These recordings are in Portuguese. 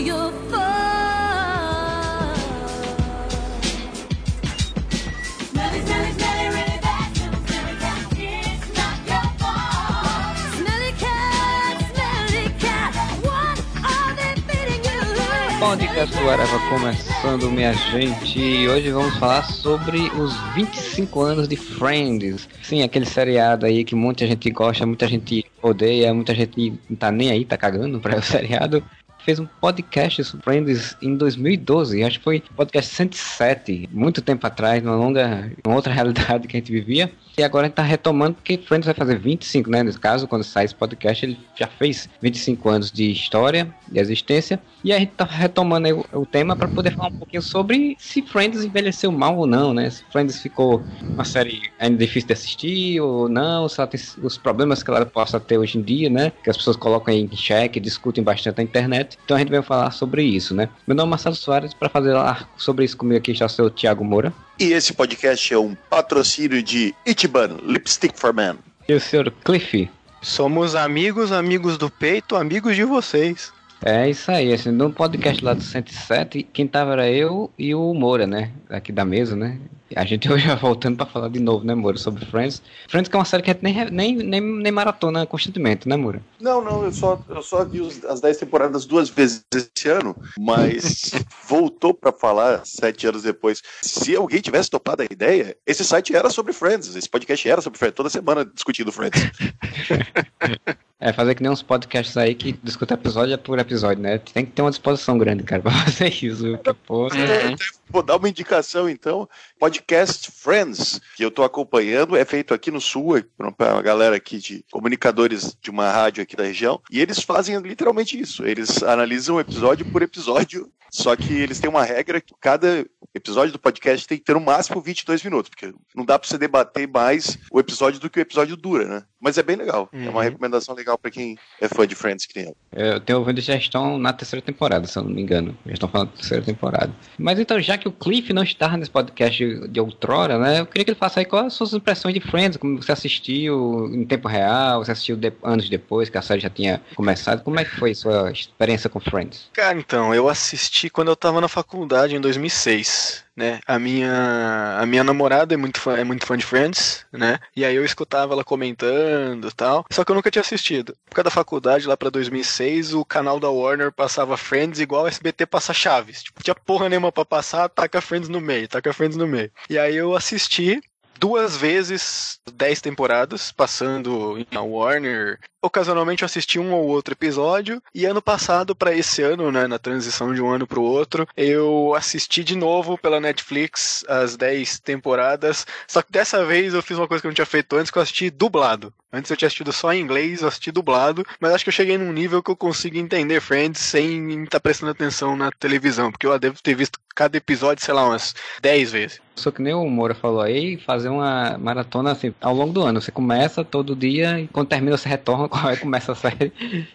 your fault. Smelly, smelly, smelly, começando, minha gente. E hoje vamos falar sobre os 25 anos de Friends. Sim, aquele seriado aí que muita gente gosta, muita gente odeia, muita gente não tá nem aí, tá cagando pra o seriado. Fez um podcast sobre Friends em 2012, acho que foi podcast 107, muito tempo atrás, numa longa, uma outra realidade que a gente vivia. E agora a gente tá retomando porque Friends vai fazer 25, né? Nesse caso, quando sai esse podcast, ele já fez 25 anos de história, de existência. E a gente tá retomando o, o tema para poder falar um pouquinho sobre se Friends envelheceu mal ou não, né? Se Friends ficou uma série ainda difícil de assistir ou não, se ela tem os problemas que ela possa ter hoje em dia, né? Que as pessoas colocam em xeque, discutem bastante na internet. Então a gente vai falar sobre isso, né? Meu nome é Marcelo Soares, para fazer lá sobre isso comigo aqui está o seu Thiago Moura. E esse podcast é um patrocínio de Ichiban Lipstick for Men. E o senhor Cliff. Somos amigos, amigos do peito, amigos de vocês. É isso aí, assim, no podcast lá do 107, quem tava era eu e o Moura, né? Aqui da mesa, né? A gente hoje já voltando pra falar de novo, né, Moura, sobre Friends. Friends que é uma série que a gente nem, nem, nem, nem maratona constantemente, né, Moura? Não, não, eu só, eu só vi os- as 10 temporadas duas vezes esse ano, mas voltou pra falar sete anos depois. Se alguém tivesse topado a ideia, esse site era sobre Friends, esse podcast era sobre Friends, toda semana discutindo Friends. É, fazer que nem uns podcasts aí que discutem episódio por episódio, né? Tem que ter uma disposição grande, cara, pra fazer isso? Porque, pô, É, Vou dar uma indicação então. Podcast Friends, que eu tô acompanhando, é feito aqui no Sul, para uma galera aqui de comunicadores de uma rádio aqui da região, e eles fazem literalmente isso. Eles analisam episódio por episódio, só que eles têm uma regra que cada episódio do podcast tem que ter no máximo 22 minutos, porque não dá para você debater mais o episódio do que o episódio dura, né? Mas é bem legal. É uma Uhum. recomendação legal para quem é fã de Friends que nem eu. eu tenho ouvido já estão na terceira temporada, se eu não me engano. Já estão falando da terceira temporada. Mas então, já que o Cliff não estava nesse podcast de, outrora, né? Eu queria que ele faça aí quais as suas impressões de Friends, como você assistiu em tempo real, você assistiu de- anos depois que a série já tinha começado. Como é que foi sua experiência com Friends? Cara, então, eu assisti quando eu tava na faculdade em 2006, né? A minha a minha namorada é muito fã, é muito fã de Friends, né? E aí eu escutava ela comentando e tal. Só que eu nunca tinha assistido. Por causa da faculdade, lá pra 2006, o canal da Warner passava Friends igual o SBT passa Chaves. Tipo, tinha porra nenhuma pra passar, taca Friends no meio, taca Friends no meio. E aí eu assisti duas vezes 10 temporadas, passando na Warner. Ocasionalmente eu assisti um ou outro episódio, e ano passado, pra esse ano, né, na transição de um ano pro outro, eu assisti de novo pela Netflix as 10 temporadas. Só que dessa vez eu fiz uma coisa que eu não tinha feito antes, que eu assisti dublado. Antes eu tinha assistido só em inglês, eu assisti dublado, mas acho que eu cheguei num nível que eu consigo entender Friends sem estar prestando atenção na televisão, porque eu devo ter visto cada episódio, sei lá, umas 10 vezes. Só que nem o Moura falou aí, fazer uma maratona assim, ao longo do ano. Você começa todo dia e quando termina você retorna, aí começa a série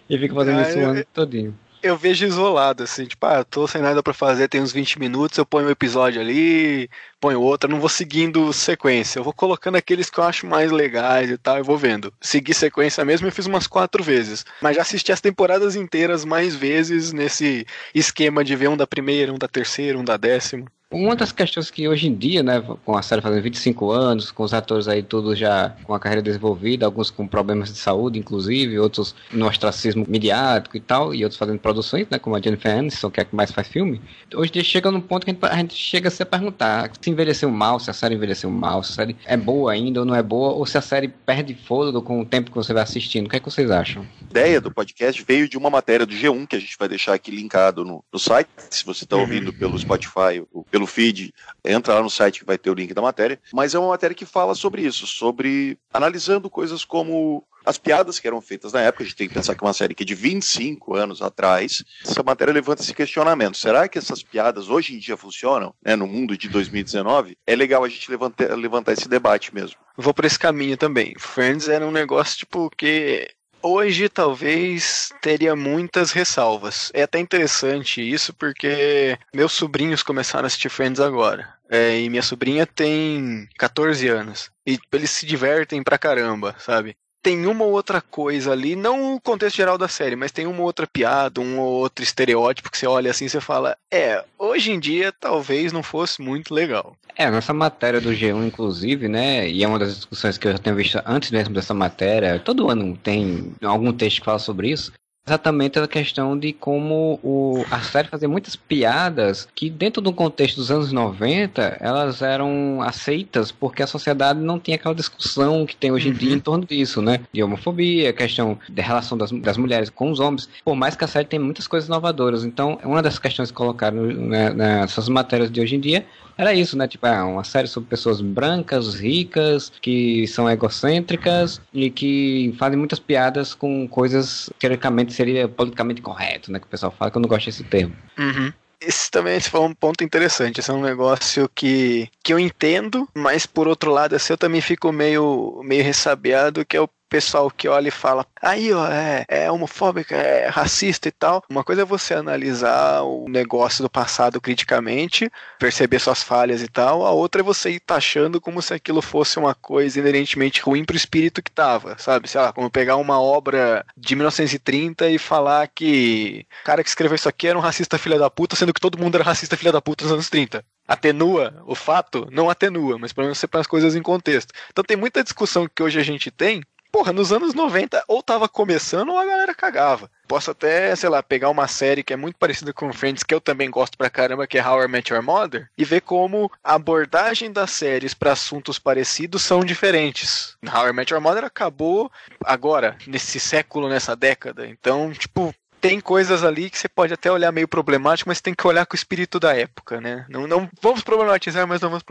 e fica fazendo Ah, isso o eu- ano todinho. eu vejo isolado, assim, tipo, ah, tô sem nada pra fazer, tem uns 20 minutos, eu ponho um episódio ali, ponho outro, eu não vou seguindo sequência, eu vou colocando aqueles que eu acho mais legais e tal, e vou vendo. Seguir sequência mesmo eu fiz umas quatro vezes, mas já assisti as temporadas inteiras mais vezes nesse esquema de ver um da primeira, um da terceira, um da décima. Uma das questões que hoje em dia, né, com a série fazendo 25 anos, com os atores aí todos já com a carreira desenvolvida, alguns com problemas de saúde, inclusive, outros no ostracismo midiático e tal, e outros fazendo produções, né, como a Jennifer Aniston, que é a que mais faz filme. Hoje em dia chega num ponto que a gente, a gente chega a se perguntar se envelheceu mal, se a série envelheceu mal, se a série é boa ainda ou não é boa, ou se a série perde fôlego com o tempo que você vai assistindo. O que é que vocês acham? A ideia do podcast veio de uma matéria do G1 que a gente vai deixar aqui linkado no, no site. Se você está ouvindo pelo Spotify ou pelo feed, entra lá no site que vai ter o link da matéria. Mas é uma matéria que fala sobre isso, sobre analisando coisas como as piadas que eram feitas na época. A gente tem que pensar que é uma série que é de 25 anos atrás. Essa matéria levanta esse questionamento: será que essas piadas hoje em dia funcionam né, no mundo de 2019? É legal a gente levantar, levantar esse debate mesmo. Vou por esse caminho também. Friends era um negócio, tipo, que Hoje talvez teria muitas ressalvas. É até interessante isso porque meus sobrinhos começaram a assistir Friends agora. É, e minha sobrinha tem 14 anos. E eles se divertem pra caramba, sabe? Tem uma ou outra coisa ali, não o contexto geral da série, mas tem uma ou outra piada, um ou outro estereótipo que você olha assim e você fala, é, hoje em dia talvez não fosse muito legal. É, nessa matéria do G1, inclusive, né, e é uma das discussões que eu já tenho visto antes mesmo dessa matéria, todo ano tem algum texto que fala sobre isso, exatamente a questão de como o, a série fazia muitas piadas que, dentro do contexto dos anos 90, elas eram aceitas porque a sociedade não tinha aquela discussão que tem hoje em dia em torno disso, né? De homofobia, questão da relação das, das mulheres com os homens, por mais que a série tem muitas coisas inovadoras. Então, uma das questões que colocaram né, nessas matérias de hoje em dia era isso, né? Tipo, é uma série sobre pessoas brancas, ricas, que são egocêntricas e que fazem muitas piadas com coisas que teoricamente seria politicamente correto, né? Que o pessoal fala que eu não gosto desse termo. Uhum. Esse também esse foi um ponto interessante. Esse é um negócio que, que eu entendo, mas por outro lado, assim, eu também fico meio, meio ressabiado, que é o pessoal que olha e fala, aí ó, é, é homofóbica, é racista e tal. Uma coisa é você analisar o negócio do passado criticamente, perceber suas falhas e tal, a outra é você ir taxando como se aquilo fosse uma coisa inerentemente ruim pro espírito que tava, sabe? Sei lá, como pegar uma obra de 1930 e falar que o cara que escreveu isso aqui era um racista filha da puta, sendo que todo mundo era racista filha da puta nos anos 30 atenua o fato? Não atenua, mas pelo menos você põe as coisas em contexto. Então tem muita discussão que hoje a gente tem Porra, nos anos 90 ou tava começando ou a galera cagava. Posso até, sei lá, pegar uma série que é muito parecida com Friends, que eu também gosto pra caramba, que é How I Met Your Mother, e ver como a abordagem das séries para assuntos parecidos são diferentes. How I Met Your Mother acabou agora, nesse século, nessa década. Então, tipo, tem coisas ali que você pode até olhar meio problemático, mas tem que olhar com o espírito da época, né? Não, não vamos problematizar, mas não vamos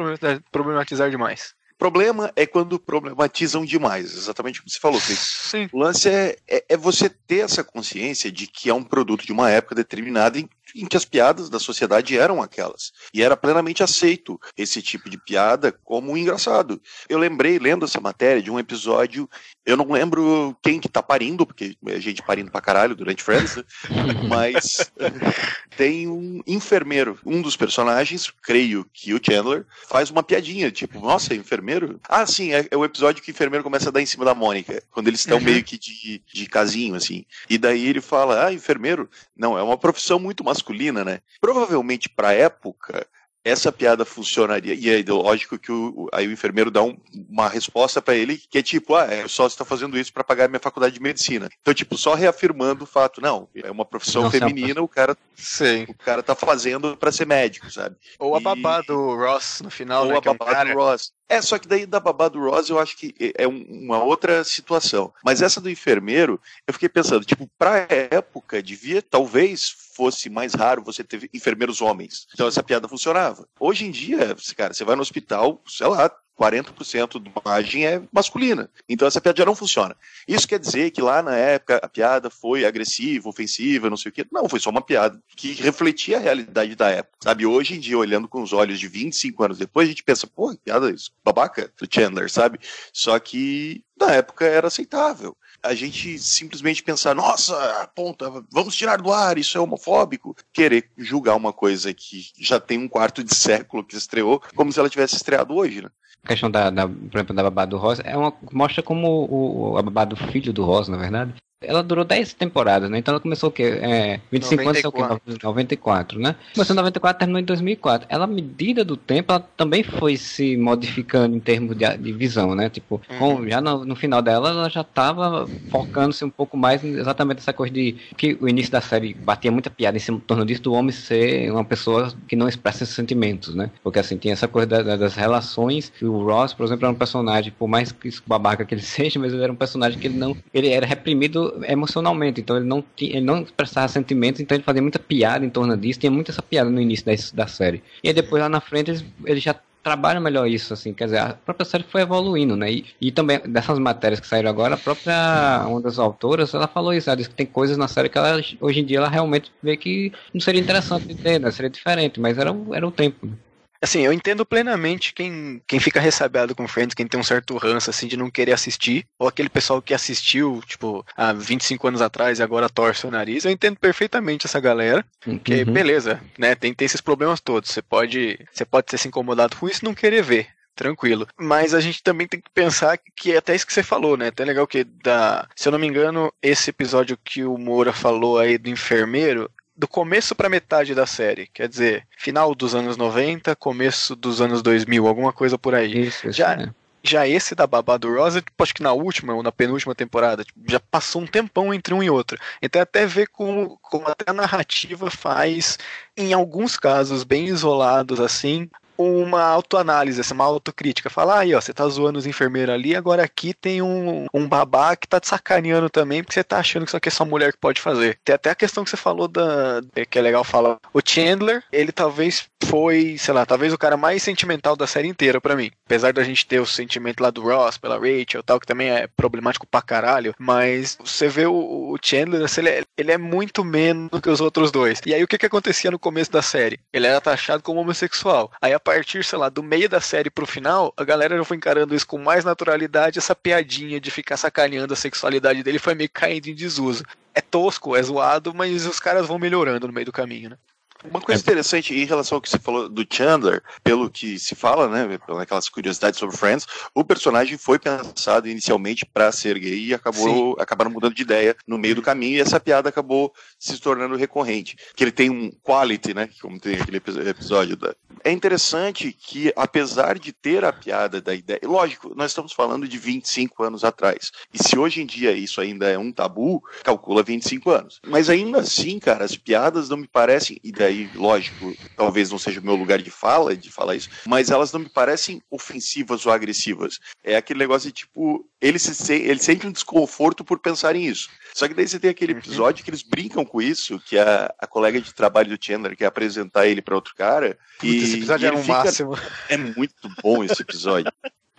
problematizar demais. O problema é quando problematizam demais, exatamente como você falou. Sim. O lance é, é, é você ter essa consciência de que é um produto de uma época determinada em, em que as piadas da sociedade eram aquelas. E era plenamente aceito esse tipo de piada como engraçado. Eu lembrei, lendo essa matéria, de um episódio, eu não lembro quem que tá parindo, porque é gente parindo pra caralho durante Friends, né? mas tem um enfermeiro, um dos personagens, creio que o Chandler, faz uma piadinha, tipo, nossa, enfermeiro? Ah, sim, é, é o episódio que o enfermeiro começa a dar em cima da Mônica, quando eles estão Uhum. meio que de, de casinho, assim. E daí ele fala, ah, enfermeiro? Não, é uma profissão muito masculina, né? Provavelmente pra época, essa piada funcionaria. E é lógico que o, aí o enfermeiro dá um- uma resposta pra ele que é tipo, ah, é só está fazendo isso pra pagar minha faculdade de medicina. Então, tipo, só reafirmando o fato, não, é uma profissão Não, é feminina, o cara, Sim. o cara tá fazendo pra ser médico, sabe? Ou a E- babá do Ross no final, Ou né? a Que é um babá cara... do Ross. É, só que daí da babá do Ross eu acho que é um- uma outra situação. Mas essa do enfermeiro, eu fiquei pensando, tipo, pra época, devia, talvez fosse mais raro você ter enfermeiros homens. Então essa piada funcionava. Hoje em dia, cara, você vai no hospital, sei lá, 40% da imagem é masculina. Então essa piada já não funciona. Isso quer dizer que lá na época a piada foi agressiva, ofensiva, não sei o quê. Não, foi só uma piada que refletia a realidade da época. Sabe, hoje em dia, olhando com os olhos de 25 anos depois, a gente pensa, pô, que piada isso, babaca do Chandler, sabe? Só que na época era aceitável. A gente simplesmente pensar, nossa, ponta, vamos tirar do ar, isso é homofóbico. Querer julgar uma coisa que já tem um quarto de século que estreou, como se ela tivesse estreado hoje, né? A questão da, da, por exemplo, da babá do Ross é uma, mostra como o, o- a babá do filho do Ross, na verdade. Ela durou 10 temporadas, né? Então ela começou o quê? É, 25 anos é o quê? 94, né? Começou em 94, terminou em 2004. Ela, à medida do tempo, ela também foi se modificando em termos de, de visão, né? Tipo, com- já no, no final dela, ela já tava focando-se um pouco mais exatamente essa coisa de que o início da série batia muita piada em cima- em torno disso, do homem ser uma pessoa que não expressa esses sentimentos, né? Porque assim, tinha essa coisa da- da- das relações, e o Ross, por exemplo, era um personagem, por mais que babaca que ele seja, mas ele era um personagem que ele não, ele era reprimido emocionalmente, então ele não tinha, ele não expressava sentimentos, então ele fazia muita piada em torno disso, tinha muita essa piada no início da, da série. E aí depois lá na frente eles, eles já trabalham melhor isso, assim, quer dizer, a própria série foi evoluindo, né? E, e também dessas matérias que saíram agora, a própria uma das autoras, ela falou isso, ela disse que tem coisas na série que ela, hoje em dia ela realmente vê que não seria interessante de ter, né? Seria diferente, mas era, era o tempo. né? Assim, eu entendo plenamente quem, quem fica ressabiado com Friends, quem tem um certo ranço, assim, de não querer assistir, ou aquele pessoal que assistiu, tipo, há 25 anos atrás e agora torce o nariz. Eu entendo perfeitamente essa galera, que Uhum. beleza, né, tem, tem esses problemas todos. Você pode, você pode ter se incomodado com isso e não querer ver. tranquilo. Mas a gente também tem que pensar que é até isso que você falou, né? Até legal que da, se eu não me engano, esse episódio que o Moura falou aí do enfermeiro, do começo pra metade da série, quer dizer, final dos anos 90, começo dos anos 2000, alguma coisa por aí. Isso, isso Já- né? Já esse da Babá do Rosa, tipo, acho que na última ou na penúltima temporada, tipo, já passou um tempão entre um e outro. Então até ver como, como até a narrativa faz, em alguns casos bem isolados assim, uma autoanálise, assim, uma autocrítica. Falar aí, ó, você tá zoando os enfermeiros ali, agora aqui tem um, um babá que tá te sacaneando também, porque você tá achando que isso aqui é só mulher que pode fazer. Tem até a questão que você falou da. que é legal falar. O Chandler, ele talvez foi, sei lá, talvez o cara mais sentimental da série inteira pra mim. Apesar da gente ter o sentimento lá do Ross pela Rachel tal, que também é problemático pra caralho, mas você vê o, o Chandler, assim, ele, é, ele é muito menos do que os outros dois. E aí o que que acontecia no começo da série? Ele era taxado como homossexual. Aí a partir, sei lá, do meio da série pro final, a galera já foi encarando isso com mais naturalidade, essa piadinha de ficar sacaneando a sexualidade dele foi meio caindo em desuso. É tosco, é zoado, mas os caras vão melhorando no meio do caminho, né? Uma coisa interessante em relação ao que você falou do Chandler, pelo que se fala, né, pelas curiosidades sobre Friends, o personagem foi pensado inicialmente para ser gay e acabou acabaram mudando de ideia no meio do caminho e essa piada acabou se tornando recorrente, que ele tem um quality, né, como tem aquele epi- episódio da é interessante que, apesar de ter a piada da ideia, lógico, nós estamos falando de 25 anos atrás. E se hoje em dia isso ainda é um tabu, calcula 25 anos. Mas ainda assim, cara, as piadas não me parecem, e daí, lógico, talvez não seja o meu lugar de fala, de falar isso, mas elas não me parecem ofensivas ou agressivas. É aquele negócio de tipo, ele, se, ele sente um desconforto por pensar em isso. Só que daí você tem aquele episódio que eles brincam com isso, que a, a colega de trabalho do Chandler quer apresentar ele para outro cara. e, esse episódio e um fica- máximo. é muito bom esse episódio.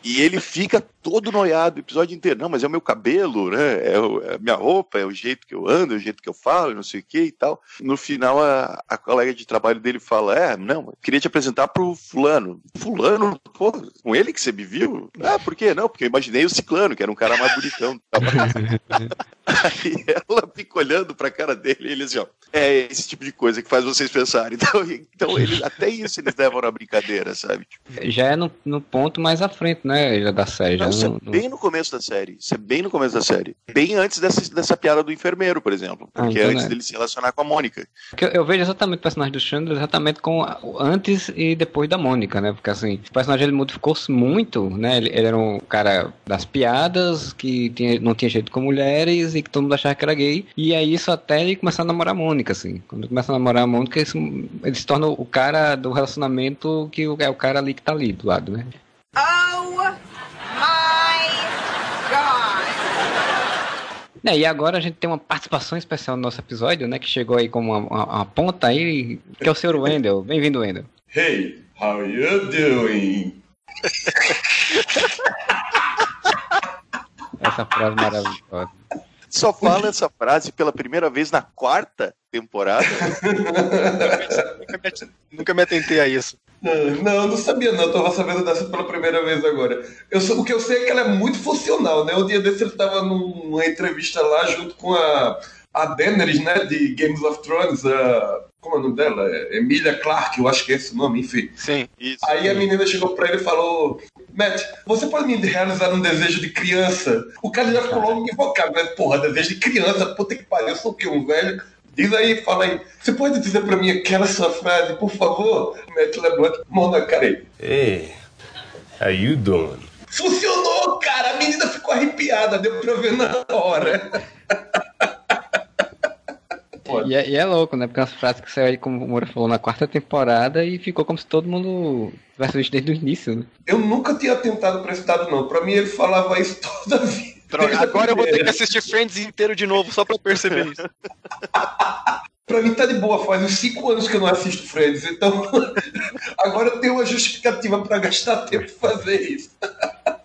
E ele fica todo noiado o episódio inteiro. Não, mas é o meu cabelo, né? É, é a minha roupa, é o jeito que eu ando, é o jeito que eu falo, não sei o que e tal. No final, a, a colega de trabalho dele fala: É, não, queria te apresentar pro fulano. Fulano? Pô, com ele que você me viu? Ah, por quê? Não, porque eu imaginei o ciclano, que era um cara mais bonitão. Aí ela fica olhando pra cara dele e ele assim, ó, é esse tipo de coisa que faz vocês pensarem. Então, então ele, até isso eles levam na brincadeira, sabe? Já é no, no ponto mais à frente, né? Já da série. Já Não, isso é no- no- bem no começo da série. Isso é bem no começo da série. Bem antes dessa, dessa piada do enfermeiro, por exemplo. Ah, Porque então é antes é. dele se relacionar com a Mônica. Porque eu, eu vejo exatamente o personagem do Chandler exatamente com antes e depois da Mônica, né? Porque assim, o personagem ele modificou-se muito, né? Ele, ele era um cara das piadas, que tinha, não tinha jeito com mulheres e que todo mundo achava que era gay. E aí isso até ele começar a namorar a Mônica, assim. Quando ele começa a namorar a Mônica, isso- ele se torna o cara do relacionamento que o- é o cara ali que tá ali do lado, né? Oh my God. É, e agora a gente tem uma participação especial no nosso episódio, né? Que chegou aí como uma, uma- uma ponta aí, que é o Sr. Wendel. Bem-vindo, Wendel. Hey, how you doing? Essa frase maravilhosa. Só fala essa frase pela primeira vez na quarta temporada. Nunca me, nunca me atentei a isso. Não, eu não sabia não, eu tava sabendo dessa pela primeira vez agora. Eu, o que eu sei é que ela é muito funcional, né? O dia desse ele tava num- numa entrevista lá junto com a, a Daenerys, né, de Games of Thrones, a, como é o nome dela? É Emilia Clarke, eu acho que é esse o nome, enfim. Sim. Isso. Aí a menina chegou pra ele e falou: Matt, você pode me realizar um desejo de criança? O cara já ficou logo equivocado, né? Porra, desejo de criança, puta que pariu, eu sou o quê? Um velho? Diz aí, fala aí. Você pode dizer pra mim aquela sua frase, por favor? Matt levanta a mão na cara aí. Hey, how you doing? Funcionou, cara! A menina ficou arrepiada, deu pra ver na hora. E é, e é louco, né? Porque é umas frases que saiu aí, como o Moura falou, na quarta temporada e ficou como se todo mundo tivesse visto desde o início, né? Eu nunca tinha tentado pra esse dado, não. Pra mim ele falava isso toda a vida. Droga, agora eu vou ter que assistir Friends inteiro de novo só pra perceber isso. Pra mim tá de boa, faz uns 5 anos que eu não assisto Friends, então agora eu tenho uma justificativa pra gastar tempo fazer isso.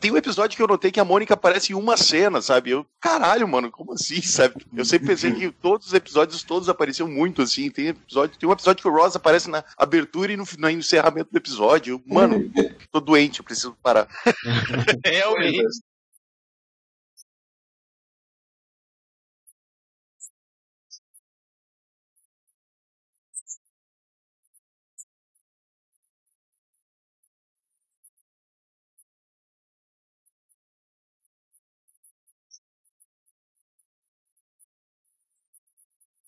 Tem um episódio que eu notei que a Mônica aparece em uma cena, sabe? Eu, caralho, mano, como assim, sabe? Eu sempre pensei que todos os episódios todos apareciam muito assim. Tem episódio, tem um episódio que o Ross aparece na abertura e no, no encerramento do episódio. Eu, Mano, tô doente, eu preciso parar. Realmente.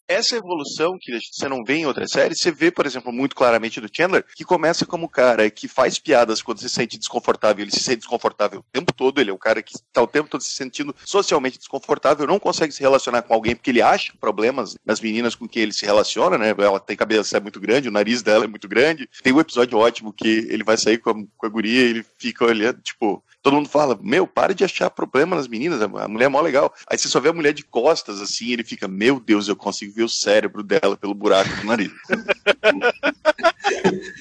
Essa evolução que você não vê em outras séries, você vê, por exemplo, muito claramente do Chandler, que começa como o cara que faz piadas quando se sente desconfortável, ele se sente desconfortável o tempo todo, ele é o cara que está o tempo todo se sentindo socialmente desconfortável, não consegue se relacionar com alguém porque ele acha problemas nas meninas com quem ele se relaciona, né? Ela tem cabeça muito grande, o nariz dela é muito grande. Tem um episódio ótimo que ele vai sair com a, com a guria e ele fica olhando, tipo, todo mundo fala, meu, para de achar problema nas meninas, a mulher é mó legal. Aí você só vê a mulher de costas, assim, ele fica, meu Deus, eu consigo ver o cérebro dela pelo buraco do nariz.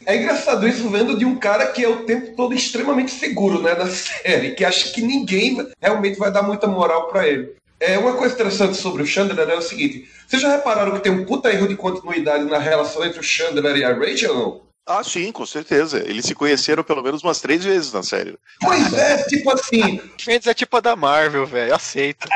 É engraçado isso vendo de um cara que é o tempo todo extremamente seguro, né, na série, que acha que ninguém realmente vai dar muita moral pra ele. É uma coisa interessante sobre o Chandler é o seguinte: vocês já repararam que tem um puta erro de continuidade na relação entre o Chandler e a Rachel? Não? Ah, sim, com certeza. Eles se conheceram pelo menos umas três vezes na série. Pois é, tipo assim, Friends é tipo a da Marvel, velho. Aceita.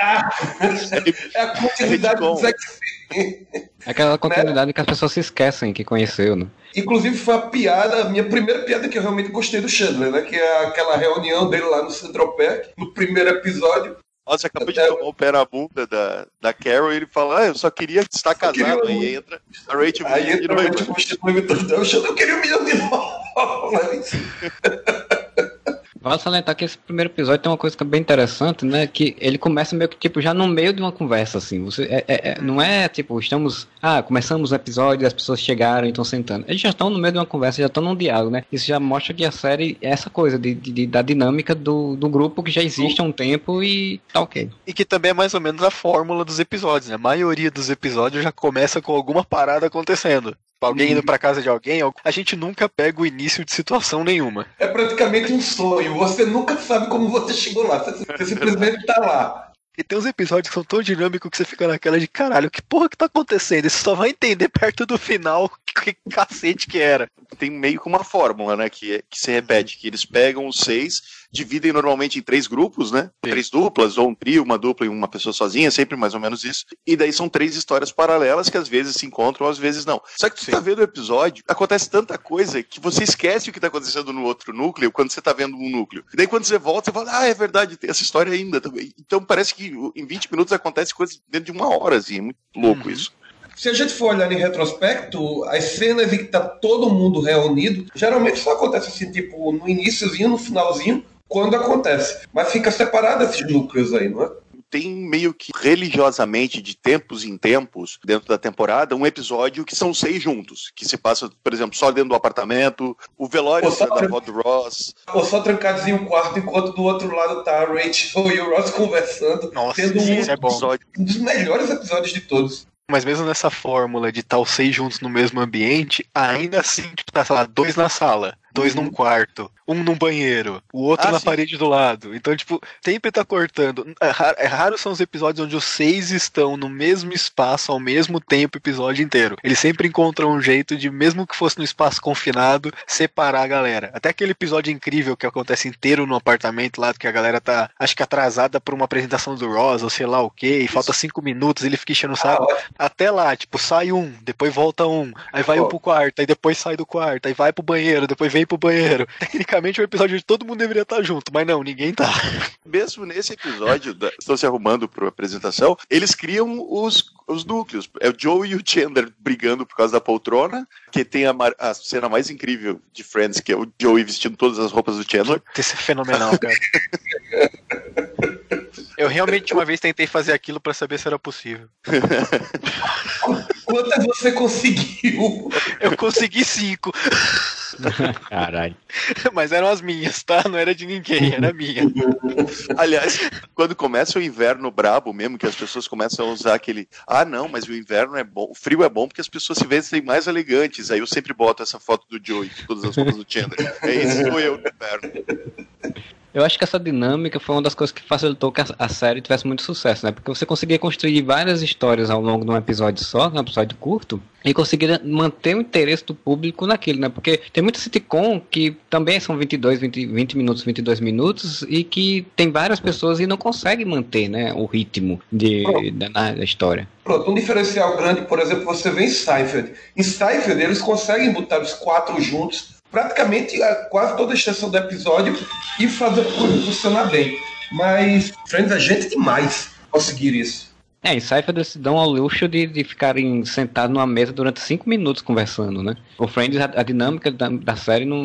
é a continuidade Sitcom. dos X-Men. Aquela continuidade que as pessoas se esquecem que conheceu, né? Inclusive foi a piada, a minha primeira piada que eu realmente gostei do Chandler, né? Que é aquela reunião dele lá no Central Park, no primeiro episódio. Nossa, acabou de tomar o pé na bunda da, da Carol e ele fala, ah, eu só queria estar queria casado. um- Aí entra a Rachel Aí entra não o vai- tipo, constitui o Chandler, eu queria um milhão de dólares. Vale salientar que esse primeiro episódio tem uma coisa que é bem interessante, né? Que ele começa meio que, tipo, já no meio de uma conversa, assim. Você, é, é- é- não é, tipo, estamos... Ah, começamos o episódio, as pessoas chegaram e estão sentando. Eles já estão no meio de uma conversa, já estão num diálogo, né? Isso já mostra que a série é essa coisa de- de- da dinâmica do, do grupo que já existe há um tempo e tá ok. E que também é mais ou menos a fórmula dos episódios, né? A maioria dos episódios já começa com alguma parada acontecendo. Alguém indo pra casa de alguém, al- a gente nunca pega o início de situação nenhuma. É praticamente um sonho, você nunca sabe como você chegou lá, você, você simplesmente tá lá. E tem uns episódios que são tão dinâmicos que você fica naquela de caralho, que porra que tá acontecendo? E você só vai entender perto do final que, que cacete que era. tem meio que uma fórmula, né, que, é- que se repete, que eles pegam os seis, dividem normalmente em três grupos, né, três duplas, ou um trio, uma dupla e uma pessoa sozinha, sempre mais ou menos isso, e daí são três histórias paralelas que às vezes se encontram, às vezes não. Só que tu tá vendo o episódio, acontece tanta coisa que você esquece o que tá acontecendo no outro núcleo quando você tá vendo um núcleo. E daí quando você volta, você fala, ah, é verdade, tem essa história ainda também. Então parece que em 20 minutos acontece coisa dentro de uma hora, assim, é muito louco isso. Se a gente for olhar em retrospecto, as cenas em que tá todo mundo reunido, geralmente só acontece assim, tipo, no iníciozinho, no finalzinho, quando acontece. Mas fica separado esses núcleos aí, não é? tem meio que religiosamente, de tempos em tempos, dentro da temporada, um episódio que são seis juntos, que se passa, por exemplo, só dentro do apartamento, o velório só da avó do Ross. Ou só trancados em um quarto, enquanto do outro lado tá a Rachel e o Ross conversando, Nossa, tendo um, é bom. Episódio. um dos melhores episódios de todos. Mas mesmo nessa fórmula de estar os seis juntos no mesmo ambiente, ainda assim, tipo, tá, sei lá, dois na sala, dois num quarto, um num banheiro, o outro Ah, na sim. parede do lado. Então, tipo, sempre tá cortando. É raro, é raro são os episódios onde os seis estão no mesmo espaço ao mesmo tempo o episódio inteiro. Eles sempre encontram um jeito de, mesmo que fosse no espaço confinado, separar a galera. Até aquele episódio incrível que acontece inteiro no apartamento lá, que a galera tá, acho que atrasada por uma apresentação do Ross, ou sei lá o que, e falta cinco minutos, ele fica enchendo o saco. Até lá, tipo, sai um, depois volta um, aí vai um pro quarto, aí depois sai do quarto, aí vai pro banheiro, depois vem pro banheiro. Tecnicamente é um episódio onde todo mundo deveria estar junto, mas não, ninguém tá. Mesmo nesse episódio, da- estão se arrumando para a apresentação, eles criam os, os núcleos. É o Joe e o Chandler brigando por causa da poltrona, que tem a, mar- a cena mais incrível de Friends, que é o Joey vestindo todas as roupas do Chandler. Isso é fenomenal, cara. Eu realmente uma vez tentei fazer aquilo pra saber se era possível. Quantas você conseguiu? Eu consegui cinco, Caralho. mas eram as minhas, tá? Não era de ninguém, era minha. Aliás, quando começa o inverno brabo mesmo, que as pessoas começam a usar aquele. Ah, não, mas o inverno é bom. O frio é bom porque as pessoas se vestem mais elegantes. Aí eu sempre boto essa foto do Joey, com todas as roupas do Chandler. É esse sou eu no inverno. Eu acho que essa dinâmica foi uma das coisas que facilitou que a, a série tivesse muito sucesso, né? Porque você conseguia construir várias histórias ao longo de um episódio só, um episódio curto, e conseguia manter o interesse do público naquilo, né? Porque tem muita sitcom que também são 22, 20, 20 minutos, 22 minutos, e que tem várias pessoas e não conseguem manter, né? O ritmo de, da, da história. Pronto, um diferencial grande, por exemplo, você vê em Seinfeld. Em Seinfeld, eles conseguem botar os quatro juntos, praticamente quase toda a extensão do episódio, e fazer a coisa funcionar bem. Mas Friends é gente demais conseguir isso. É, Seinfeld eles se dão ao luxo de, de ficarem sentados numa mesa durante cinco minutos conversando, né? O Friends, a, a dinâmica da, da série não,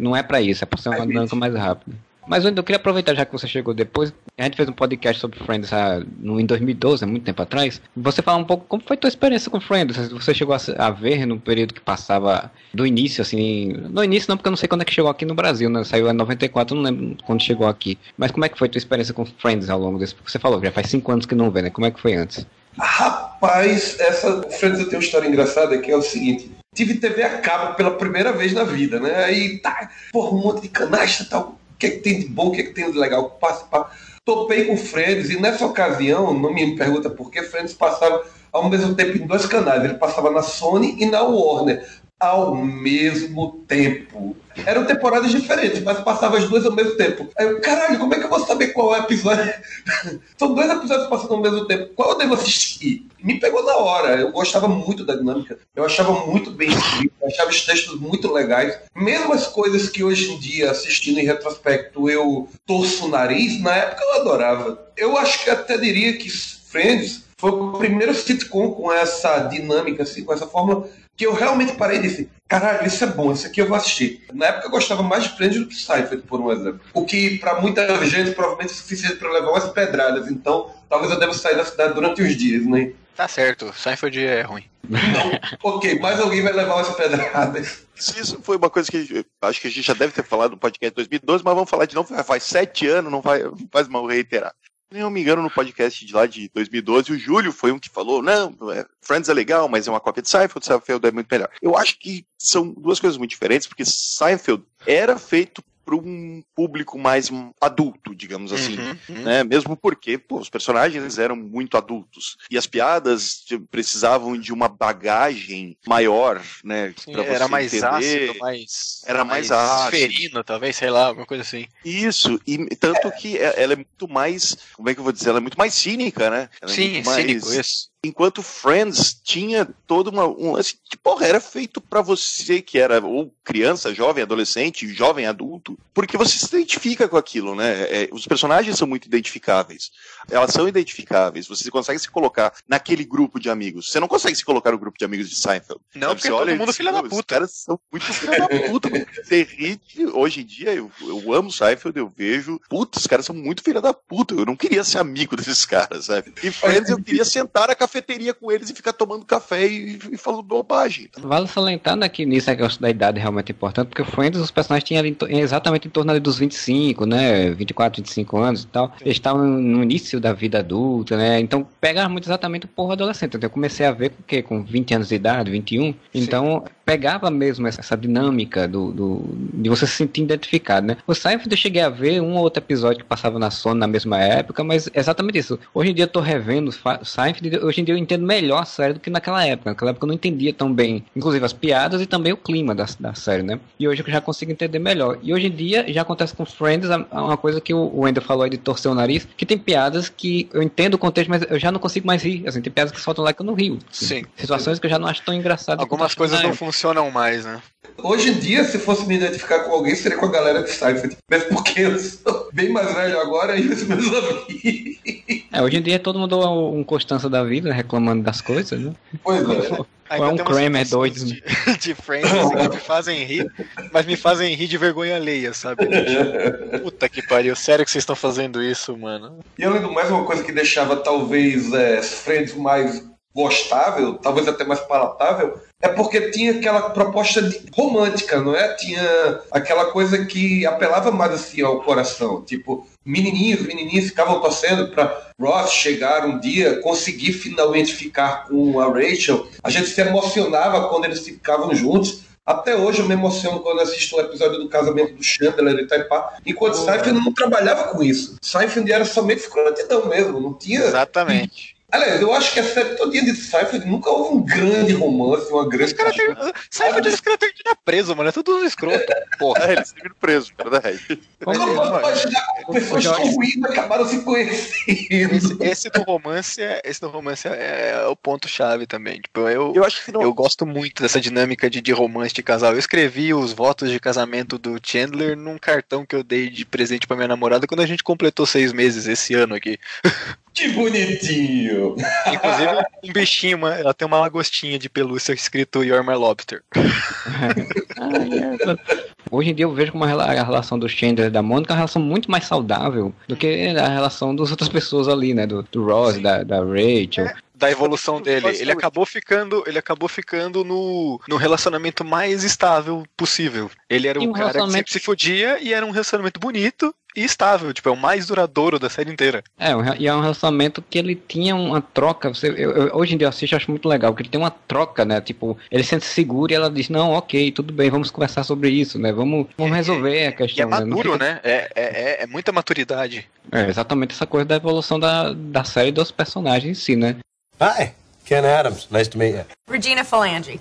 não é pra isso, é pra ser uma dinâmica mais rápida. Mas eu queria aproveitar, já que você chegou depois, a gente fez um podcast sobre Friends ah, no, em 2012, há muito tempo atrás. Você falar um pouco como foi tua experiência com Friends? Você chegou a, a ver no período que passava do início, assim. No início não, porque eu não sei quando é que chegou aqui no Brasil, né? Saiu em 94, eu não lembro quando chegou aqui. Mas como é que foi tua experiência com Friends ao longo desse? Porque você falou, já faz cinco anos que não vê, né? Como é que foi antes? Rapaz, essa Friends eu tenho uma história engraçada que é o seguinte. Tive TV a cabo pela primeira vez na vida, né? Aí tá, porra, um monte de canasta e tal. Que é que tem de bom, o que é que tem de legal? Pá. Topei com Friends e nessa ocasião, não me pergunta por que, Friends passava ao mesmo tempo em dois canais. Ele passava na Sony e na Warner. Ao mesmo tempo. Eram temporadas diferentes, mas passava as duas ao mesmo tempo. Aí eu, caralho, como é que eu vou saber qual é o episódio? São dois episódios passando ao mesmo tempo. Qual eu devo assistir? Me pegou na hora. Eu gostava muito da dinâmica. Eu achava muito bem escrito. Eu achava os textos muito legais. Mesmo as coisas que hoje em dia, assistindo em retrospecto, eu torço o nariz, na época eu adorava. Eu acho que até diria que Friends foi o primeiro sitcom com essa dinâmica, assim, com essa fórmula, que eu realmente parei e disse, caralho, isso é bom, isso aqui eu vou assistir. Na época eu gostava mais de Friends do que Seinfeld, por um exemplo. O que para muita gente provavelmente é suficiente para levar umas pedradas. Então, talvez eu deva sair da cidade durante os dias, né? Tá certo, Seinfeld é ruim. Então, ok, mais alguém vai levar umas pedradas. Isso foi uma coisa que acho que a gente já deve ter falado no podcast 2012, mas vamos falar de novo. Faz sete anos, não, vai, não faz mal reiterar. Se não me engano, no podcast de lá de 2012, o Júlio foi um que falou: não, é, Friends é legal, mas é uma cópia de Seinfeld, Seinfeld é muito melhor. Eu acho que são duas coisas muito diferentes, porque Seinfeld era feito para um público mais adulto, digamos assim, Uhum, né? Mesmo porque, pô, os personagens eram muito adultos e as piadas precisavam de uma bagagem maior, né? Sim, era mais entender. ácido, mais. Era mais ácido. ferino, talvez, sei lá, alguma coisa assim. Isso, e tanto que é- ela é muito mais, como é que eu vou dizer, ela é muito mais cínica, né? Ela é Sim, muito mais- cínico, isso. Enquanto Friends tinha todo uma, um lance que, porra, era feito pra você que era ou criança, jovem, adolescente, jovem adulto, porque você se identifica com aquilo, né? É, os personagens são muito identificáveis. Elas são identificáveis. Você consegue se colocar naquele grupo de amigos. Você não consegue se colocar no grupo de amigos de Seinfeld. Não, porque é todo olha e mundo diz, filha da "Não, puta." Os caras são muito filha da puta. Você ri, hoje em dia, eu, eu amo Seinfeld, eu vejo, puta, os caras são muito filha da puta. Eu não queria ser amigo desses caras, sabe? E Friends, eu queria sentar na cafeteria com eles e ficar tomando café e, e falando bobagem. Vale salientar né, que nisso a questão da idade é realmente importante, porque Friends, os personagens tinham ali exatamente em torno dos 25, né? 24, 25 anos e tal. Eles estavam no início da vida adulta, né? Então pegava muito exatamente o porra adolescente. Então eu comecei a ver com o quê? Com 20 anos de idade, 21. Então pegava mesmo essa, essa dinâmica do, do- de você se sentir identificado, né? O Seinfeld eu cheguei a ver um ou outro episódio que passava na Sony na mesma época, mas é exatamente isso. Hoje em dia eu tô revendo Fa- Seinfeld, e hoje em dia eu entendo melhor a série do que naquela época. Naquela época eu não entendia tão bem, inclusive as piadas e também o clima da, da série, né? E hoje eu já consigo entender melhor. E hoje em dia já acontece com Friends uma coisa que o Wendel falou aí de torcer o nariz, que tem piadas que eu entendo o contexto, mas eu já não consigo mais rir. Assim, tem piadas que soltam lá que eu não rio. Sim. Situações que eu já não acho tão engraçadas. Algumas coisas não funcionam mais, né? Hoje em dia, se fosse me identificar com alguém, seria com a galera de Seinfeld. Mesmo porque eu sou bem mais velho agora e os meus amigos. É, hoje em dia todo mundo é um Constança da vida, reclamando das coisas, né? Pois é. Ainda é um Kramer doido. De, de Friends assim, que me fazem rir, mas me fazem rir de vergonha alheia, sabe? Puta que pariu, sério que vocês estão fazendo isso, mano? E além do mais, uma coisa que deixava talvez é, Friends mais gostável, talvez até mais palatável, é porque tinha aquela proposta de- romântica, não é? Tinha aquela coisa que apelava mais assim ao coração, tipo, menininhos, menininhos ficavam torcendo para Ross chegar um dia, conseguir finalmente ficar com a Rachel. A gente se emocionava quando eles ficavam juntos. Até hoje eu me emociono quando assisto um episódio do casamento do Chandler e Taipá, enquanto Seinfeld não trabalhava com isso. Seinfeld era somente escrotidão mesmo, não tinha Exatamente. Aliás, eu acho que a série todinha de Seinfeld nunca houve um grande romance, uma grande. Os caras têm. Seinfeld os caras têm que ir preso, mano. É tudo escroto. Porra. É, eles viram presos, verdade. Eu não posso imaginar como pessoas tão ruins acabaram se conhecendo. Esse, esse do romance, é, esse do romance é, é o ponto chave também. Tipo, eu, Eu acho que não. eu gosto muito dessa dinâmica de, de romance de casal. Eu escrevi os votos de casamento do Chandler num cartão que eu dei de presente pra minha namorada quando a gente completou seis meses esse ano aqui. Que bonitinho. Inclusive, um bichinho, uma- ela tem uma lagostinha de pelúcia escrito You're my lobster. Hoje em dia eu vejo como a rela- a relação do Chandler e da Mônica é uma relação muito mais saudável do que a relação das outras pessoas ali, né? Do, do Ross, da, da Rachel. Da evolução dele. Ele acabou ficando, ele acabou ficando no, no relacionamento mais estável possível. Ele era E um um cara que relacionamento- sempre se fodia e era um relacionamento bonito e estável. Tipo, é o mais duradouro da série inteira. É, um e é um relacionamento que ele tinha uma troca. Você, eu- eu- hoje em dia eu assisto e acho muito legal, porque ele tem uma troca, né? Tipo, ele se sente seguro e ela diz, não, ok, tudo bem, vamos conversar sobre isso, né? Vamos, vamos resolver a E é questão. né? Maduro, fica- né? É, é, é, é muita maturidade. É, exatamente essa coisa da evolução da, da série e dos personagens em si, né? Hi, Ken Adams. Nice to meet you. Regina Phalange.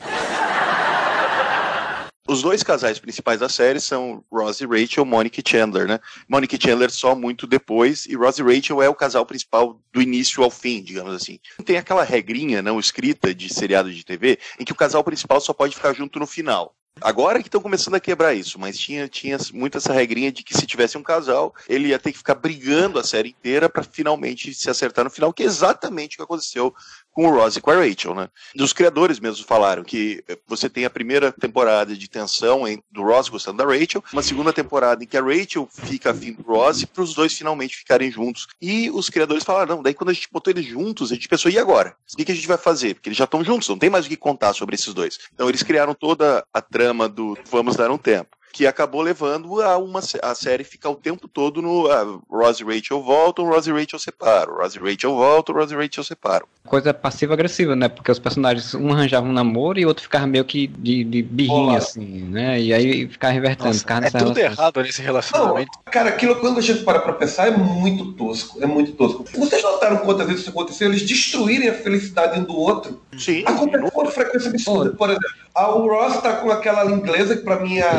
Os dois casais principais da série são Ross e Rachel, Monica e Chandler, né? Monica e Chandler só muito depois, e Ross e Rachel é o casal principal do início ao fim, digamos assim. Tem aquela regrinha não escrita de seriado de TV em que o casal principal só pode ficar junto no final. Agora que estão começando a quebrar isso, mas tinha, tinha muito essa regrinha de que se tivesse um casal, ele ia ter que ficar brigando a série inteira para finalmente se acertar no final, que é exatamente o que aconteceu com o Ross e com a Rachel, né? Os criadores mesmos falaram que eh, você tem a primeira temporada de tensão do Ross gostando da Rachel, uma segunda temporada em que a Rachel fica afim do Ross para os dois finalmente ficarem juntos. E os criadores falaram, não, daí quando a gente botou eles juntos, a gente pensou, e agora? O que a gente vai fazer? Porque eles já estão juntos, não tem mais o que contar sobre esses dois. Então eles criaram toda a trama do vamos dar um tempo. Que acabou levando a uma a série ficar o tempo todo no ah, Ross e Rachel voltam, Ross e Rachel separam, Ross e Rachel voltam, Ross e Rachel separam. Coisa passiva-agressiva, né? Porque os personagens, um arranjava um namoro e o outro ficava meio que de, de birrinha, Olá. assim, né? E aí ficava revertendo, Nossa, ficava é tudo relação. errado nesse Não, relacionamento. cara, aquilo quando a gente para pra pensar é muito tosco. É muito tosco. Vocês notaram quantas vezes isso aconteceu? Eles destruírem a felicidade um do outro. Sim. Acontece com frequência absurda. Por exemplo, a, o Ross tá com aquela inglesa que pra mim é.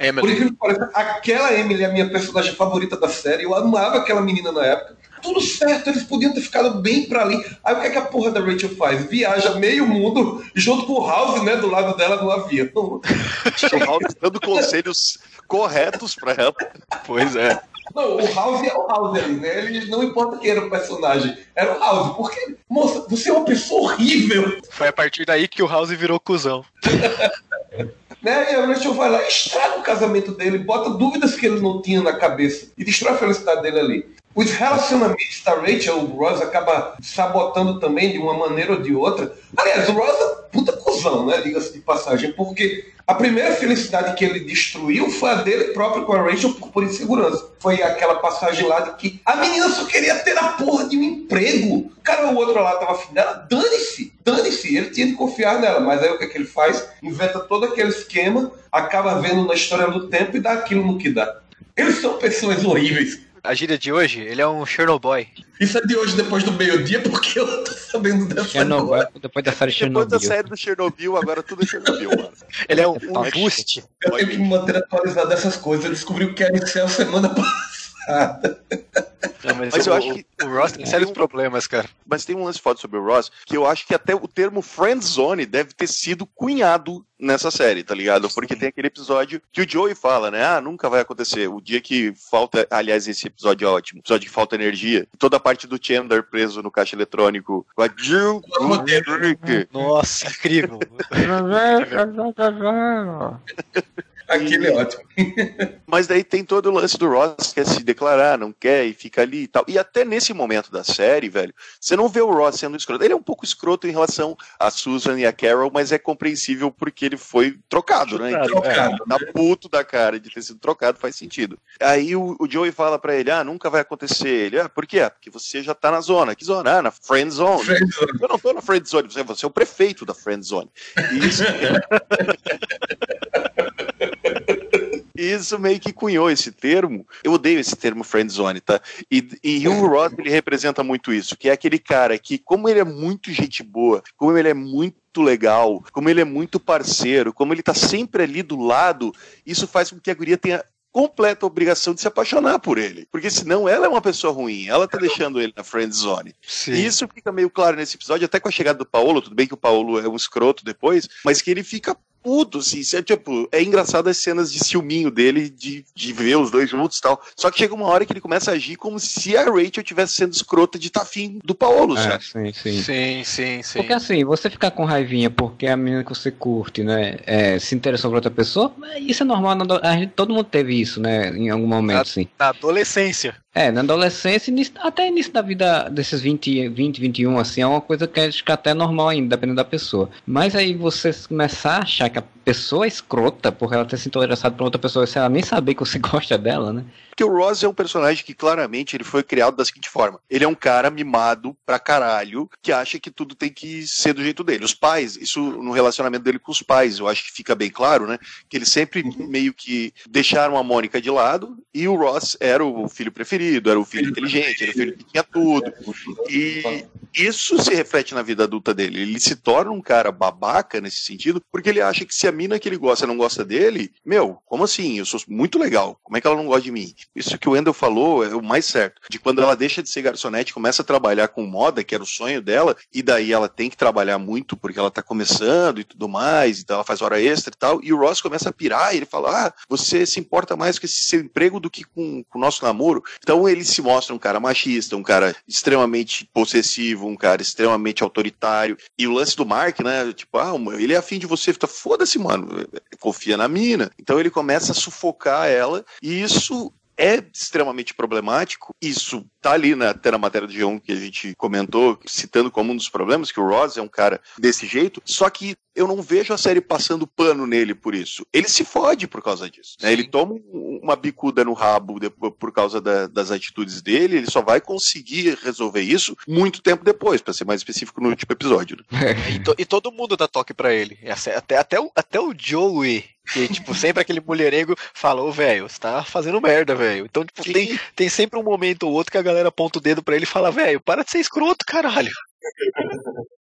A- Emily. Por incrível que pareça, aquela Emily é a minha personagem favorita da série. Eu amava aquela menina na época. Tudo certo, eles podiam ter ficado bem pra ali. Aí o que, é que a porra da Rachel faz? Viaja meio mundo junto com o House, né, do lado dela no avião. O House dando conselhos corretos pra ela. Pois é. Não, o House é o House ali, né? Ele não importa quem era o personagem, era o House. Porque, moça, você é uma pessoa horrível. Foi a partir daí que o House virou cuzão. Né? E a Rachel vai lá estraga o casamento dele, bota dúvidas que ele não tinha na cabeça e destrói a felicidade dele ali. Os relacionamentos da Rachel, o Ross acaba sabotando também de uma maneira ou de outra. Aliás, o Ross é puta cuzão, né? Diga-se de passagem, porque a primeira felicidade que ele destruiu foi a dele próprio com a Rachel por, insegurança. Foi aquela passagem lá de que a menina só queria ter a porra de um emprego. Cara, o outro lá tava afim dela, dane-se, dane-se. Ele tinha de confiar nela, mas aí o que, é que ele faz? Inventa todo aquele esquema, acaba vendo na história do tempo e dá aquilo no que dá. Eles são pessoas horríveis. A gíria de hoje, ele é um Chernobyl. Isso é de hoje, depois do meio-dia, porque eu tô sabendo dessa Chernobyl, agora. depois da série Depois Chernobyl. da série do Chernobyl, agora tudo é Chernobyl, mano. Ele é um, um boost. Eu tenho que me manter atualizado dessas coisas. Eu descobri o que era Excel semana passada. Não, mas Mas o, eu acho que- o Ross tem sérios problemas, cara. Mas tem um lance foda sobre o Ross, que eu acho que até o termo friend zone deve ter sido cunhado nessa série, tá ligado? Porque tem aquele episódio que o Joey fala, né? Ah, nunca vai acontecer. O dia que falta, aliás, esse episódio é ótimo. O episódio que falta energia. Toda a parte do Chandler preso no caixa eletrônico. Com a Jill. Nossa, incrível. Aquele é ótimo. Mas daí tem todo o lance do Ross que quer se declarar, não quer e fica ali e tal. E até nesse momento da série, velho, você não vê o Ross sendo escroto. Ele é um pouco escroto em relação a Susan e a Carol, mas é compreensível porque ele foi trocado, né? Então, Trocado, tá puto da cara de ter sido trocado, faz sentido. Aí o, o Joey fala pra ele: ah, nunca vai acontecer. Ele, ah, por quê? Ah, porque você já tá na zona. Que zona? Ah, na friend zone. Friendzone. Eu não tô na friend zone, você, você é o prefeito da friend zone. E isso, isso meio que cunhou esse termo. Eu odeio esse termo friend zone, tá? E, e o Ross, ele representa muito isso, que é aquele cara que, como ele é muito gente boa, como ele é muito legal, como ele é muito parceiro, como ele tá sempre ali do lado, isso faz com que a guria tenha completa obrigação de se apaixonar por ele. Porque senão ela é uma pessoa ruim, ela tá deixando ele na friend zone. Sim. E isso fica meio claro nesse episódio, até com a chegada do Paulo, tudo bem que o Paulo é um escroto depois, mas que ele fica tudo, assim, isso é, tipo, é engraçado as cenas de ciúminho dele, de, de ver os dois juntos e tal. Só que chega uma hora que ele começa a agir como se a Rachel tivesse sendo escrota de tá afim do Paolo, É, sabe? sim, sim. Sim, sim, sim. Porque assim, você ficar com raivinha porque a menina que você curte, né, é, se interessou por outra pessoa, isso é normal, na a gente, todo mundo teve isso, né, em algum momento, sim. Na adolescência. É, na adolescência, início- até início da vida desses 20, 20, 21, assim, é uma coisa que acho que até é normal ainda, dependendo da pessoa. Mas aí você começar a achar que a pessoa é escrota por ela ter se interessado por outra pessoa, se ela nem saber que você gosta dela, né? Porque o Ross é um personagem que claramente ele foi criado da seguinte forma: ele é um cara mimado pra caralho que acha que tudo tem que ser do jeito dele. Os pais, isso no relacionamento dele com os pais, eu acho que fica bem claro, né? Que eles sempre meio que deixaram a Mônica de lado e o Ross era o filho preferido, era o filho inteligente, era o filho que tinha tudo. E isso se reflete na vida adulta dele. Ele se torna um cara babaca nesse sentido, porque ele acha que se a mina que ele gosta não gosta dele, meu, como assim? Eu sou muito legal. Como é que ela não gosta de mim? Isso que o Wendel falou é o mais certo. De quando ela deixa de ser garçonete, começa a trabalhar com moda, que era o sonho dela, e daí ela tem que trabalhar muito porque ela tá começando e tudo mais, então ela faz hora extra e tal. E o Ross começa a pirar, e ele fala: Ah, você se importa mais com esse seu emprego do que com, com o nosso namoro. Então ele se mostra um cara machista, um cara extremamente possessivo, um cara extremamente autoritário. E o lance do Mark, né? Tipo, ah, ele é afim de você, tá foda-se, mano. Confia na mina. Então ele começa a sufocar ela, e isso é extremamente problemático. Isso tá ali na, até na matéria do G1 que a gente comentou, citando como um dos problemas, que o Ross é um cara desse jeito, só que eu não vejo a série passando pano nele por isso. Ele se fode por causa disso. né? Ele toma um- uma bicuda no rabo depois, por causa da- das atitudes dele, ele só vai conseguir resolver isso muito tempo depois, pra ser mais específico no último episódio. né? E, to- e todo mundo dá toque pra ele. Até, até, até, o, até o Joey, que, tipo, sempre aquele mulherengo falou, velho, você tá fazendo merda, velho. Então, tipo, tem, tem sempre um momento ou outro que a galera aponta o dedo pra ele e fala, velho, para de ser escroto, caralho.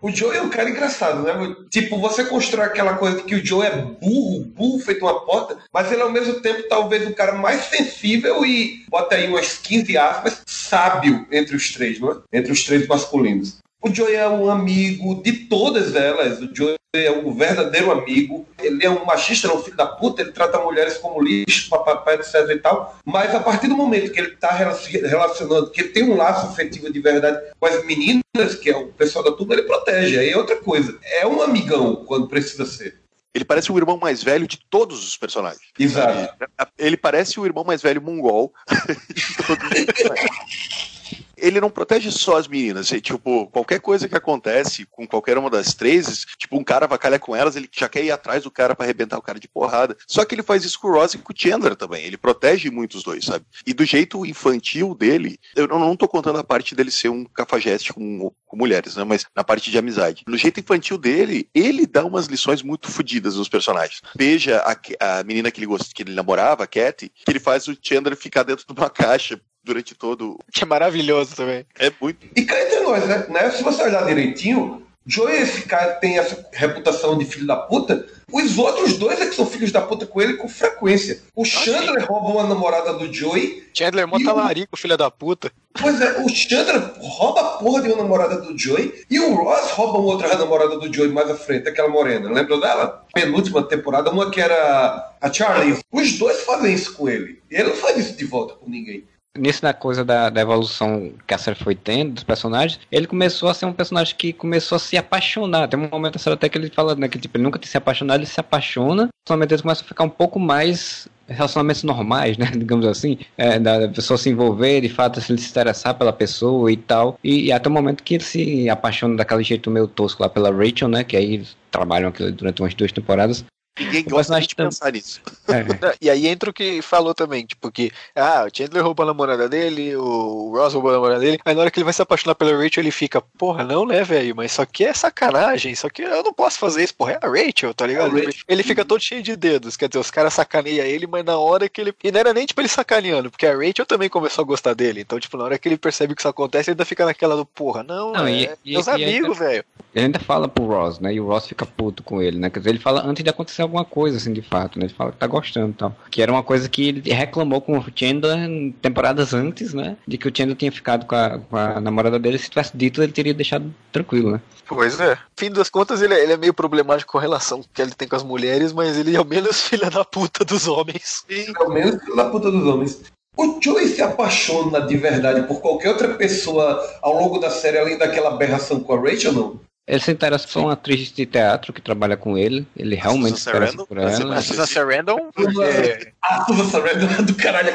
O Joe é um cara engraçado, né? Tipo, você constrói aquela coisa que o Joe é burro, burro feito uma porta, mas ele ao mesmo tempo talvez o cara mais sensível e, bota aí umas 15 aspas, sábio entre os três, não é? Entre os três masculinos. O Joe é um amigo de todas elas. O Joe é um verdadeiro amigo. Ele é um machista, é um filho da puta. Ele trata mulheres como lixo, papapá, etc e tal. Mas a partir do momento que ele está relacionando, que ele tem um laço afetivo de verdade com as meninas, que é o pessoal da turma, ele protege. Aí é outra coisa. É um amigão quando precisa ser. Ele parece o irmão mais velho de todos os personagens. Exato. Ele parece o irmão mais velho mongol. ele não protege só as meninas. E, tipo, qualquer coisa que acontece com qualquer uma das três, tipo, um cara vacalha com elas, ele já quer ir atrás do cara pra arrebentar o cara de porrada. Só que ele faz isso com o Ross e com o Chandler também. Ele protege muito os dois, sabe? E do jeito infantil dele, eu não, não tô contando a parte dele ser um cafajeste com, com mulheres, né? Mas na parte de amizade. No jeito infantil dele, ele dá umas lições muito fodidas nos personagens. Veja a, a menina que ele, gost, que ele namorava, a Cat, que ele faz o Chandler ficar dentro de uma caixa durante todo. Que é maravilhoso também. É muito. E cá entre nós, né? né? Se você olhar direitinho, Joey, esse cara tem essa reputação de filho da puta. Os outros dois é que são filhos da puta com ele com frequência. O Chandler rouba uma namorada do Joey. Chandler mó E o- talarico, filha da puta. Pois é, o Chandler rouba a porra de uma namorada do Joey. E o Ross rouba uma outra namorada do Joey mais à frente, aquela morena. Lembra dela? Penúltima temporada, uma que era a Charlie. Os dois fazem isso com ele. E ele não faz isso de volta com ninguém. Nisso da coisa da, da evolução que a série foi tendo dos personagens, ele começou a ser um personagem que começou a se apaixonar. Tem um momento da série até que ele fala né, que tipo, ele nunca tinha se apaixonado, ele se apaixona, somente ele começa a ficar um pouco mais relacionamentos normais, né, digamos assim, é, da pessoa se envolver, de fato se ele se interessar pela pessoa e tal, e, e até o momento que ele se apaixona daquele jeito meio tosco lá pela Rachel, né, que aí trabalham aquilo durante umas duas temporadas, Ninguém O gosta de tam- pensar nisso. É. E aí entra o que falou também, tipo, que ah, o Chandler roubou a namorada dele, o Ross roubou a namorada dele, aí na hora que ele vai se apaixonar pela Rachel, ele fica, porra, não, né, velho, mas isso aqui é sacanagem, isso aqui eu não posso fazer isso, porra, é a Rachel, tá ligado? É Rachel. Ele fica todo cheio de dedos, quer dizer, os caras sacaneiam ele, mas na hora que ele. E não era nem tipo ele sacaneando, porque a Rachel também começou a gostar dele, então, tipo, na hora que ele percebe que isso acontece, ele ainda fica naquela do, porra, não, Não, é, e- meus e amigos, velho. Ele ainda fala pro Ross, né? E o Ross fica puto com ele, né? Quer dizer, ele fala antes de acontecer alguma coisa, assim, de fato, né? Ele fala que tá gostando e tal. Que era uma coisa que ele reclamou com o Chandler em temporadas antes, né? De que o Chandler tinha ficado com a, com a namorada dele. Se tivesse dito, ele teria deixado tranquilo, né? Pois é. Fim das contas, ele, é- ele é meio problemático com a relação que ele tem com as mulheres, mas ele é o menos filha da puta dos homens. Pelo menos pela puta dos homens. O Joey se apaixona de verdade por qualquer outra pessoa ao longo da série, além daquela aberração com a Rachel, não? Ele se interessa por uma atriz de teatro que trabalha com ele. Ele realmente se Susan interessa Sarandon? por ela. A Susan Sarandon, porque, A Susan Sarandon é do caralho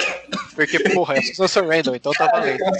porque porra, é a Susan Sarandon, então tá valendo.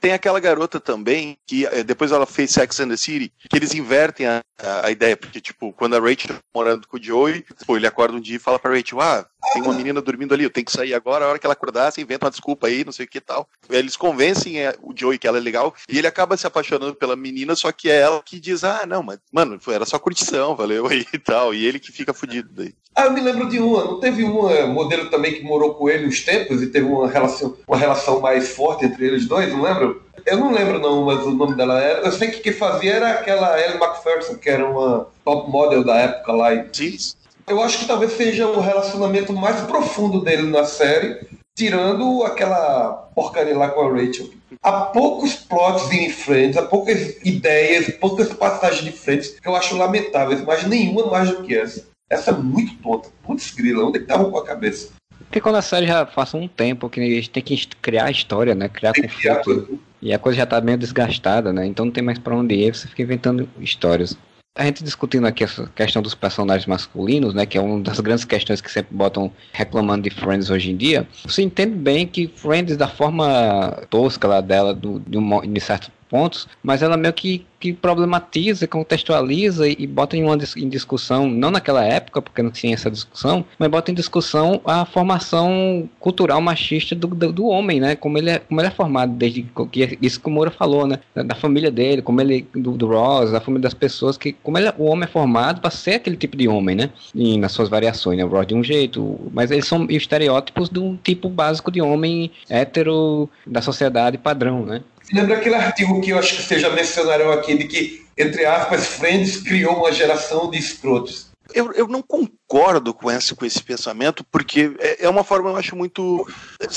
Tem aquela garota também, que eh, depois ela fez Sex and the City, que eles invertem a, a, ideia, porque, tipo, quando a Rachel tá morando com o Joey, pô, ele acorda um dia e fala pra Rachel, ah, tem uma menina dormindo ali, eu tenho que sair agora, a hora que ela acordar, você inventa uma desculpa aí, não sei o que e tal. Eles convencem eh, o Joey que ela é legal, e ele acaba se apaixonando pela menina, só que é ela que diz, ah, não, mas, mano, era só curtição, valeu aí e tal, e ele que fica fudido daí. Ah, eu me lembro de uma. Não teve uma modelo também que morou com ele uns tempos e teve uma relação, uma relação mais forte entre eles dois, não lembro? Eu não lembro não, mas o nome dela era. Eu sei que quem fazia era aquela Ellie McPherson, que era uma top model da época lá. E Sim, Eu acho que talvez seja o relacionamento mais profundo dele na série, tirando aquela porcaria lá com a Rachel. Há poucos plots em Friends, há poucas ideias, poucas passagens de Friends que eu acho lamentáveis, mas nenhuma mais do que essa. Essa é muito tonta. Putz, grila, onde é que tava com a cabeça? Porque quando a série já passa um tempo que a gente tem que criar a história, né? Criar Tem que criar conflito. tudo. E a coisa já tá meio desgastada, né? Então não tem mais pra onde ir, você fica inventando histórias. A gente discutindo aqui essa questão dos personagens masculinos, né? Que é uma das grandes questões que sempre botam reclamando de Friends hoje em dia. Você entende bem que Friends, da forma tosca lá dela, do, de, um, de certos pontos, mas ela meio que, que problematiza, contextualiza e, e bota em, uma, em discussão, não naquela época, porque não tinha essa discussão, mas bota em discussão a formação cultural machista do, do, do homem, né? Como ele, é, como ele é formado desde que isso que o Moura falou, né? Da, da família dele, como ele do, do Ross, da família das pessoas que como ele, é- o homem é formado para ser aquele tipo de homem, né? E nas suas variações, né? O Ross de um jeito, mas eles são estereótipos de um tipo básico de homem hétero da sociedade padrão, né? Lembra aquele artigo que eu acho que vocês já mencionaram aqui, de que, entre aspas, Friends criou uma geração de escrotos. Eu, eu não concordo com esse, com esse pensamento, porque é, é uma forma, eu acho, muito.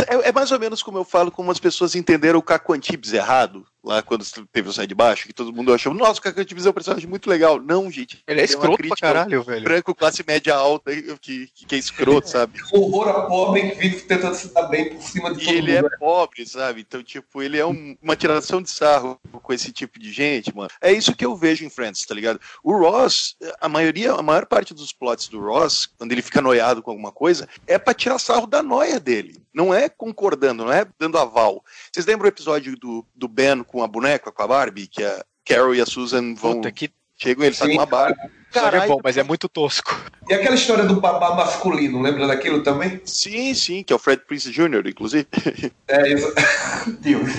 É, é mais ou menos como eu falo, como as pessoas entenderam o Caco Antibes errado, lá quando teve o Sai de Baixo, que todo mundo achou, nossa, o Caco Antibes é um personagem muito legal. Não, gente. Ele é escroto pra caralho, velho. Branco, classe média alta, que, que é escroto, sabe? Horror a pobre que vive tentando se dar bem por cima de E todo ele é mundo. pobre, sabe? Então, tipo, ele é um- uma tiração de sarro com esse tipo de gente, mano. É isso que eu vejo em Friends, tá ligado? O Ross, a maioria, a maior parte dos plots do Ross, quando ele fica noiado com alguma coisa, é pra tirar sarro da noia dele. Não é concordando, não é dando aval. Vocês lembram o episódio do, do Ben com a boneca, com a Barbie, que a Carol e a Susan vão. Puta, que Chegam, ele tá Sim. com uma Barbie. Caralho, é bom, mas é muito tosco. E aquela história do babá masculino, lembra daquilo também? Sim, sim, que é o Fred Prince Jr., inclusive. É isso. Deus.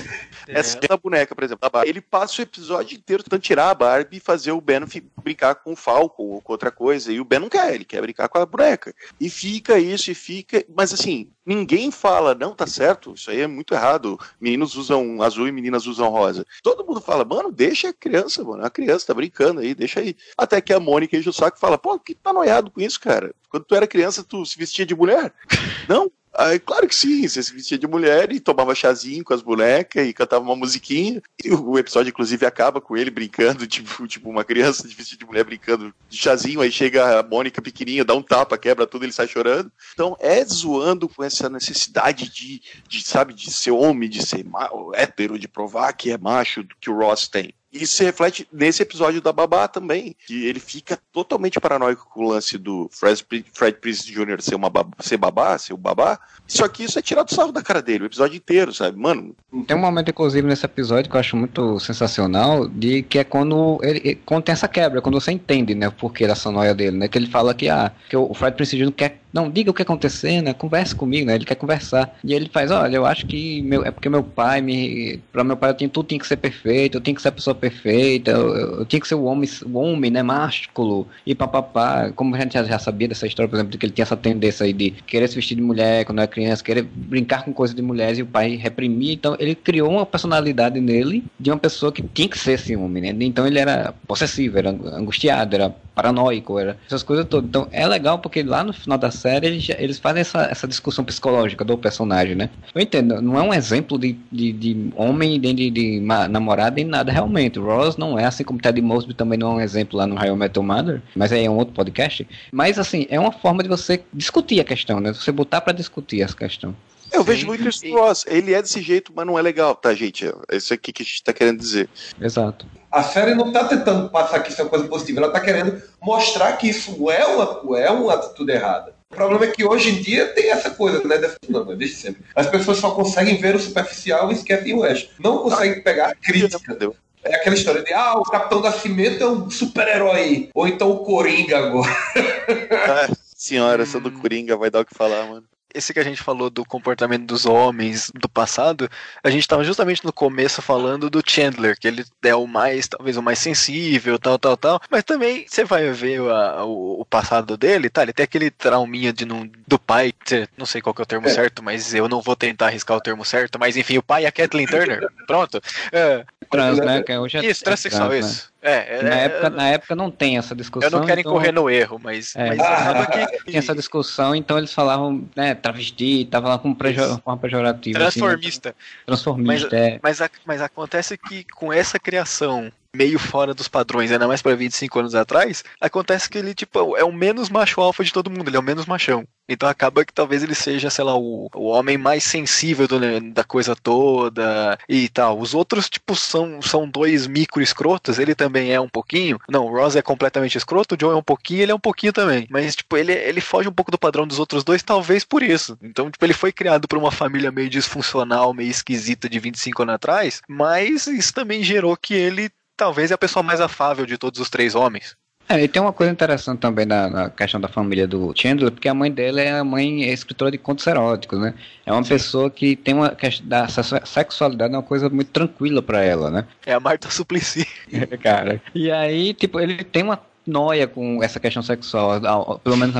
Essa da boneca, por exemplo, da Barbie. Ele passa o episódio inteiro tentando tirar a Barbie e fazer o Ben brincar com o Falco ou com outra coisa. E o Ben não quer, ele quer brincar com a boneca. E fica isso, e fica. Mas assim, ninguém fala, não, tá certo, isso aí é muito errado. Meninos usam azul e meninas usam rosa. Todo mundo fala, mano, deixa a criança, mano. A criança tá brincando aí, deixa aí. Até que a Mônica enche o saco e fala, pô, que tá noiado com isso, cara? Quando tu era criança, tu se vestia de mulher? não? Aí, claro que sim, você se vestia de mulher e tomava chazinho com as bonecas e cantava uma musiquinha. E o episódio, inclusive, acaba com ele brincando, tipo, tipo uma criança de vestido de mulher brincando de chazinho. Aí chega a Mônica pequenininha, dá um tapa, quebra tudo, ele sai chorando. Então é zoando com essa necessidade de, de sabe, de ser homem, de ser hétero, de provar que é macho, que o Ross tem. Isso se reflete nesse episódio da Babá também, que ele fica totalmente paranoico com o lance do Fred, Fred Prince Jr. ser, uma babá, ser babá, ser o babá. Só que isso é tirado sarro da cara dele, o episódio inteiro, sabe? Mano, Tem um momento, inclusive, nesse episódio que eu acho muito sensacional, de que é quando ele, quando tem essa quebra, quando você entende, né, o porquê dessa noia dele, né? Que ele fala que, ah, que o Fred Prince Jr. quer. Não, diga o que aconteceu, né? Converse comigo, né? Ele quer conversar. E ele faz, olha, eu acho que meu, é porque meu pai me. Pra meu pai eu tudo tinha que ser perfeito, eu tinha que ser a pessoa perfeita, eu, eu, tinha que ser o homem, o homem, né? Másculo, e papapá. Como a gente já, já sabia dessa história, por exemplo, de que ele tinha essa tendência aí de querer se vestir de mulher quando era criança, querer brincar com coisas de mulheres e o pai reprimia. Então ele criou uma personalidade nele de uma pessoa que tinha que ser esse homem, né? Então ele era possessivo, era angustiado, era paranoico, era essas coisas todas. Então é legal porque lá no final da série eles, eles fazem essa, essa discussão psicológica do personagem, né? Eu entendo, não é um exemplo de, de, de homem, nem de, de namorada, nem nada realmente. O Ross não é, assim como Ted Mosby também não é um exemplo lá no How I Met Your Mother, mas aí é um outro podcast. Mas assim, é uma forma de você discutir a questão, né? Você botar pra discutir essa questão. eu vejo muito isso no Ross. Ele é desse jeito, mas não é legal, tá, gente? É isso aqui que a gente tá querendo dizer. Exato. A série não tá tentando passar que isso é uma coisa positiva, ela tá querendo mostrar que isso é uma, é uma atitude errada. O problema é que hoje em dia tem essa coisa, né? dessa- Não, mas desde sempre. As pessoas só conseguem ver o superficial e esquecem o resto. Não conseguem pegar a crítica. É aquela história de, ah, o Capitão Nascimento é um super-herói. Ou então o Coringa agora. Ah, senhora, essa do Coringa vai dar o que falar, mano. Esse que a gente falou do comportamento dos homens do passado, a gente estava justamente no começo falando do Chandler, que ele é o mais, talvez o mais sensível, tal, tal, tal. Mas também você vai ver a- o, o passado dele, tá? Ele tem aquele trauminha de não, do pai, não sei qual que é o termo É. certo, mas eu não vou tentar arriscar o termo certo. Mas enfim, o pai é a Kathleen Turner, pronto. É, Trans, né? Que hoje é, isso, é transexual, trans, né? isso. É, é, Na, é, época, na época não tem essa discussão. eu não quero então- incorrer no erro, mas, É. mas acaba que. Tinha essa discussão, então eles falavam, né, travesti, tava lá com prejo, uma pejorativa. Transformista. Assim, né? transformista, é. Mas, a- mas acontece que com essa criação meio fora dos padrões, ainda mais pra 25 anos atrás, acontece que ele, tipo, é o menos macho alfa de todo mundo, ele é o menos machão. Então acaba que talvez ele seja, sei lá, o, o homem mais sensível do- da coisa toda e tal. Os outros, tipo, são, são dois micro escrotos, ele também é um pouquinho. Não, o Ross é completamente escroto, o Joe é um pouquinho, ele é um pouquinho também. Mas, tipo, ele, ele foge um pouco do padrão dos outros dois, talvez por isso. Então, tipo, ele foi criado por uma família meio disfuncional, meio esquisita de 25 anos atrás, mas isso também gerou que ele talvez é a pessoa mais afável de todos os três homens. É, e tem uma coisa interessante também na, na questão da família do Chandler, porque a mãe dele é a mãe é escritora de contos eróticos, né? É uma pessoa que tem uma questão da se- sexualidade é uma coisa muito tranquila pra ela, né? É a Marta Suplicy. cara. E aí, tipo, ele tem uma noia com essa questão sexual, pelo menos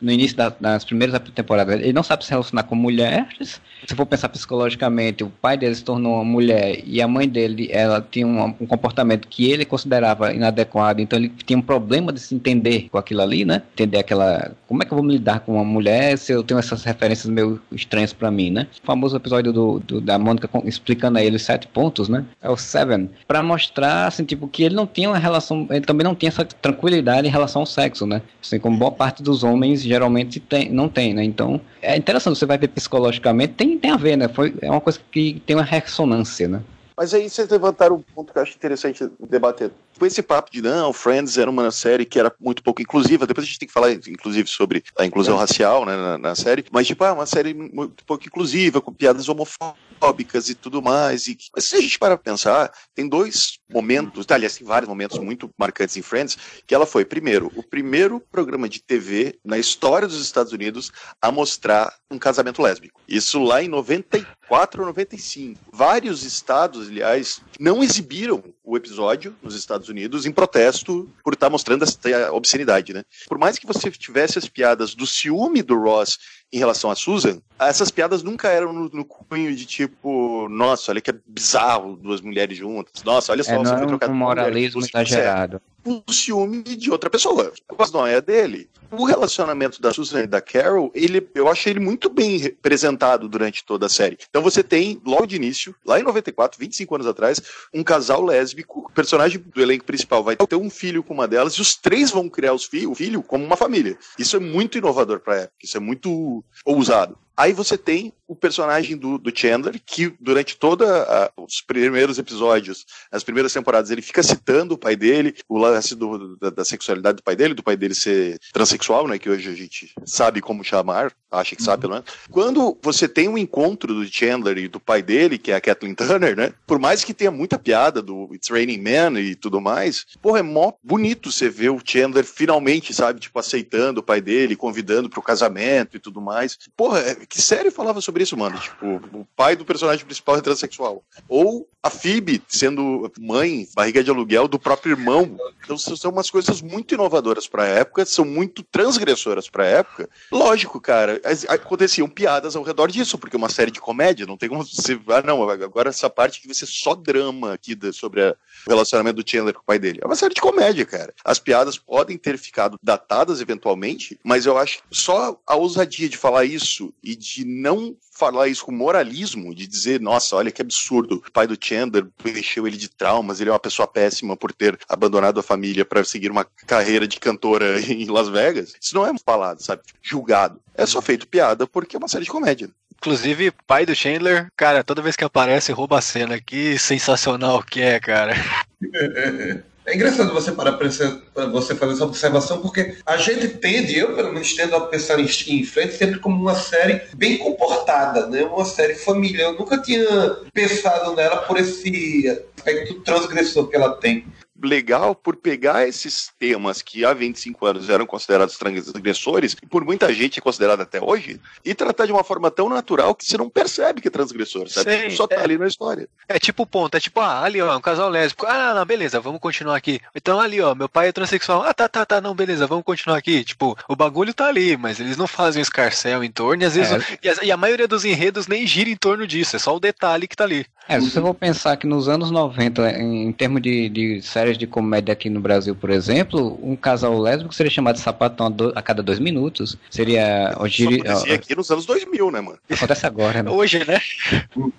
no início da- das primeiras temporadas. Ele não sabe se relacionar com mulheres. Se for pensar psicologicamente, o pai dele se tornou uma mulher e a mãe dele, ela tinha um, um comportamento que ele considerava inadequado, então ele tinha um problema de se entender com aquilo ali, né? Entender aquela, como é que eu vou me lidar com uma mulher se eu tenho essas referências meio estranhas pra mim, né? O famoso episódio do, do- da Mônica explicando a ele os sete pontos, né? É o Seven, Pra mostrar assim, tipo, que ele não tinha uma relação, ele também não tinha essa tranquilidade em relação ao sexo, né? Assim como boa parte dos homens geralmente tem, não tem, né? Então, é interessante, você vai ver psicologicamente, tem, tem a ver, né? Foi, é uma coisa que tem uma ressonância, né? Mas aí vocês levantaram um ponto que eu acho interessante debater. Com esse papo de não, Friends era uma série que era muito pouco inclusiva, depois a gente tem que falar, inclusive, sobre a inclusão é. racial né, na, na série, mas tipo, é uma série muito pouco inclusiva, com piadas homofóbicas e tudo mais. E... Mas se a gente para pensar, tem dois momentos, tá, aliás, tem vários momentos muito marcantes em Friends, que ela foi, primeiro, o primeiro programa de TV na história dos Estados Unidos a mostrar um casamento lésbico. Isso lá em 93. 4,95. Vários estados, aliás, não exibiram o episódio nos Estados Unidos em protesto por estar mostrando essa obscenidade, né? Por mais que você tivesse as piadas do ciúme do Ross em relação a Susan, essas piadas nunca eram no, no cunho de tipo, nossa, olha que bizarro duas mulheres juntas. Nossa, olha só, É, você não foi é trocado um moralismo Você- exagerado. o ciúme de outra pessoa. Mas não é dele. O relacionamento da Susan e da Carol, ele, eu achei ele muito bem representado durante toda a série. Então você tem, logo de início, lá em 94, 25 anos atrás, um casal lésbico, o personagem do elenco principal vai ter um filho com uma delas, e os três vão criar os fi o filho como uma família. Isso é muito inovador pra época, isso é muito ousado. Aí você tem o personagem do, do Chandler, que durante todos os primeiros episódios, as primeiras temporadas, ele fica citando o pai dele, o lance do, da, da sexualidade do pai dele, do pai dele ser transexual, né? Que hoje a gente sabe como chamar, acha que sabe, pelo menos. Quando você tem um encontro do Chandler e do pai dele, que é a Kathleen Turner, né? Por mais que tenha muita piada do It's Raining Man e tudo mais, porra, é mó bonito você ver o Chandler finalmente, sabe, tipo, aceitando o pai dele, convidando pro casamento e tudo mais. Porra, é- que série falava sobre isso, mano? Tipo, o pai do personagem principal é transexual. Ou a Phoebe sendo mãe, barriga de aluguel do próprio irmão. Então são umas coisas muito inovadoras pra época, são muito transgressoras pra época. Lógico, cara, aconteciam piadas ao redor disso, porque é uma série de comédia, não tem como você. Ah, não, agora essa parte que vai ser só drama aqui sobre o relacionamento do Chandler com o pai dele. É uma série de comédia, cara. As piadas podem ter ficado datadas eventualmente, mas eu acho que só a ousadia de falar isso e de não falar isso com moralismo, de dizer, nossa, olha que absurdo, o pai do Chandler encheu ele de traumas, ele é uma pessoa péssima por ter abandonado a família para seguir uma carreira de cantora em Las Vegas. Isso não é falado, sabe? Julgado. É só feito piada porque é uma série de comédia. Inclusive, pai do Chandler, cara, toda vez que aparece, rouba a cena. Que sensacional que é, cara. É engraçado você parar pra você fazer essa observação, porque a gente tende, eu pelo menos tendo a pensar em, em frente sempre como uma série bem comportada, né? Uma série família. Eu nunca tinha pensado nela por esse aspecto transgressor que ela tem. Legal por pegar esses temas que há 25 anos eram considerados transgressores, e por muita gente é considerado até hoje, e tratar de uma forma tão natural que você não percebe que é transgressor, sabe? Sim, Só tá é. ali na história. É tipo o ponto, é tipo, ah, ali ó, um casal lésbico. Ah, não, beleza, vamos continuar aqui. Então ali ó, meu pai é transexual. Ah, tá, tá, tá, não, beleza, vamos continuar aqui. Tipo, o bagulho tá ali, mas eles não fazem um escarcel em torno, e às vezes. É. E, a, e a maioria dos enredos nem gira em torno disso, é só o detalhe que tá ali. É, se você for pensar que nos anos 90, em, em termos de, de séries de comédia aqui no Brasil, por exemplo, um casal lésbico seria chamado de sapatão a, do- a cada dois minutos. Seria. o Isso giri- acontecia ó, aqui nos anos 2000, né, mano? acontece agora, né? Hoje, né?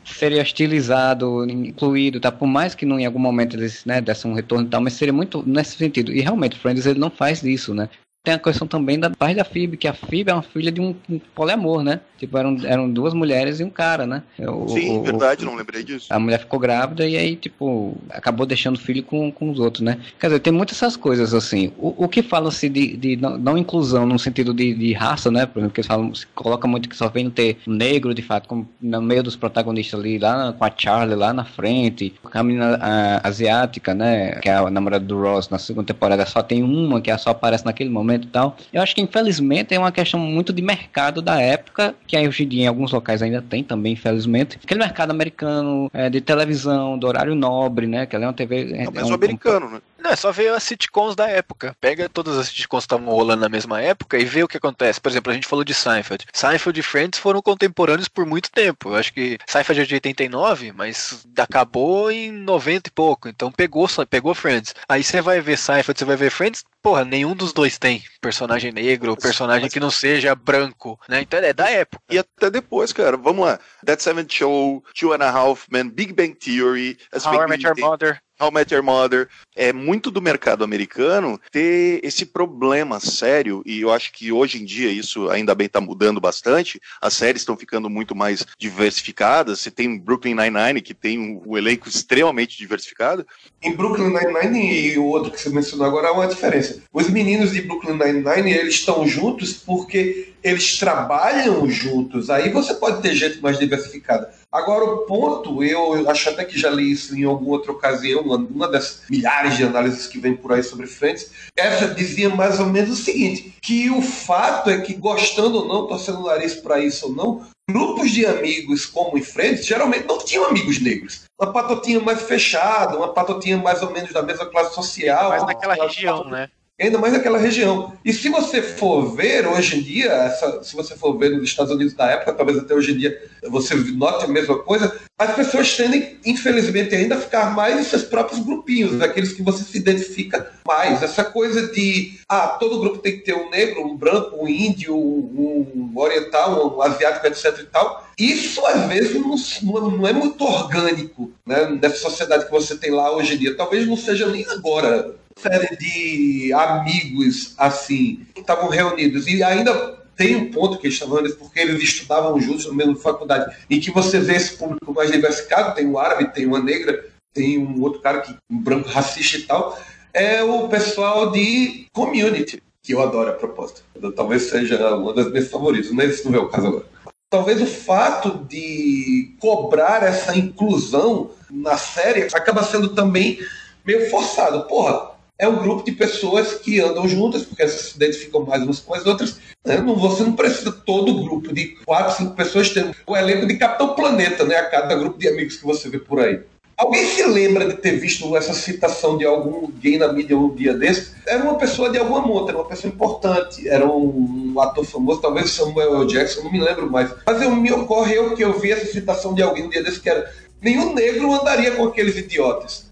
Seria estilizado, incluído, tá? Por mais que não, em algum momento eles né, dessem um retorno e tal, mas seria muito nesse sentido. E realmente, Friends ele não faz isso, né? Tem a questão também da parte da Phoebe, que a Phoebe é uma filha de um, um poliamor, né? Tipo, eram, eram duas mulheres e um cara, né? O- Sim, o- verdade, não lembrei disso. a mulher ficou grávida e aí, tipo, acabou deixando o filho com, com os outros, né? Quer dizer, tem muitas essas coisas, assim. O, o que fala-se de, de não, não inclusão no sentido de, de raça, né? Por exemplo, que eles falam, se coloca muito que só vem ter negro, de fato, como no meio dos protagonistas ali, lá com a Charlie, lá na frente, com a menina a, asiática, né? Que é a namorada do Ross na segunda temporada, só tem uma que só aparece naquele momento e tal. Eu acho que, infelizmente, é uma questão muito de mercado da época, que aí hoje em dia em alguns locais ainda tem também, infelizmente. Aquele mercado americano é, de televisão, do horário nobre, né? Que ela é uma TV. é- Não, é mas um- o americano, né? Não, é só ver as sitcoms da época. Pega todas as sitcoms que estavam rolando na mesma época e vê o que acontece. Por exemplo, a gente falou de Seinfeld. Seinfeld e Friends foram contemporâneos por muito tempo. Eu acho que Seinfeld é de 89, mas acabou em 90 e pouco. Então pegou, só- pegou Friends. Aí você vai ver Seinfeld, você vai ver Friends. Porra, nenhum dos dois tem personagem negro, personagem que não seja branco, né? Então é da época. E até depois, cara, vamos lá. That Seventh Show, Two and a Half Men, Big Bang Theory, as How I Met Your Mother. How I Met Your Mother. É muito do mercado americano ter esse problema sério, e eu acho que hoje em dia isso ainda bem está mudando bastante. As séries estão ficando muito mais diversificadas. Você tem Brooklyn Nine-Nine, que tem um, um elenco extremamente diversificado. Em Brooklyn Nine-Nine e o outro que você mencionou agora há uma diferença. Os meninos de Brooklyn Nine-Nine, eles estão juntos porque eles trabalham juntos. Aí você pode ter gente mais diversificada. Agora, o ponto, eu acho até que já li isso em alguma outra ocasião, uma, das milhares de análises que vem por aí sobre Friends, essa dizia mais ou menos o seguinte, que o fato é que, gostando ou não, torcendo o nariz para isso ou não, grupos de amigos como em Friends geralmente não tinham amigos negros. Uma patotinha mais fechada, uma patotinha mais ou menos da mesma classe social. Uma naquela região, né? Ainda mais naquela região. E se você for ver hoje em dia, essa- se você for ver nos Estados Unidos da época, talvez até hoje em dia você note a mesma coisa, as pessoas tendem, infelizmente, ainda a ficar mais em seus próprios grupinhos, aqueles que você se identifica mais. Essa coisa de, ah, todo grupo tem que ter um negro, um branco, um índio, um oriental, um asiático, etc e tal. Isso, às vezes, não, não- não é muito orgânico, né, nessa sociedade que você tem lá hoje em dia. Talvez não seja nem agora série de amigos assim que estavam reunidos e ainda tem um ponto que eles estavam isso porque eles estudavam juntos na mesma faculdade, e que você vê esse público mais diversificado, tem um árabe, tem uma negra, tem um outro cara que um branco racista e tal, é o pessoal de community, que eu adoro a proposta. Talvez seja uma das minhas favoritas, mas isso não é o caso agora. Talvez o fato de cobrar essa inclusão na série acaba sendo também meio forçado. Porra, é um grupo de pessoas que andam juntas, porque elas se identificam mais umas com as outras. né? Não- Você não precisa todo grupo de quatro, cinco pessoas ter o elenco de Capitão Planeta, né? A cada grupo de amigos que você vê por aí. Alguém se lembra de ter visto essa citação de alguém na mídia um dia desse? Era uma pessoa de alguma monta, era uma pessoa importante, era um, um ator famoso, talvez Samuel L. Jackson, não me lembro mais. Mas eu, me ocorreu que eu vi essa citação de alguém um dia desse que era nenhum negro andaria com aqueles idiotas.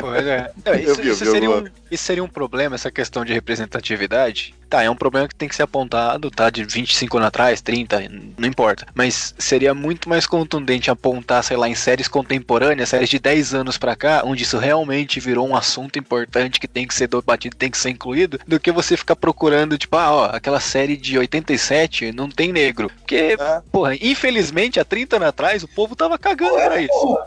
Pois é. Não, isso, vi, isso vi seria um, isso seria um problema, essa questão de representatividade. Tá, é um problema que tem que ser apontado, tá? De 25 anos atrás, 30, não importa. Mas seria muito mais contundente apontar, sei lá, em séries contemporâneas, séries de 10 anos pra cá, onde isso realmente virou um assunto importante que tem que ser debatido, tem que ser incluído, do que você ficar procurando, tipo, ah, ó, aquela série de 87 não tem negro. Porque, É. porra, infelizmente, há 30 anos atrás, o povo tava cagando pra isso. Porra,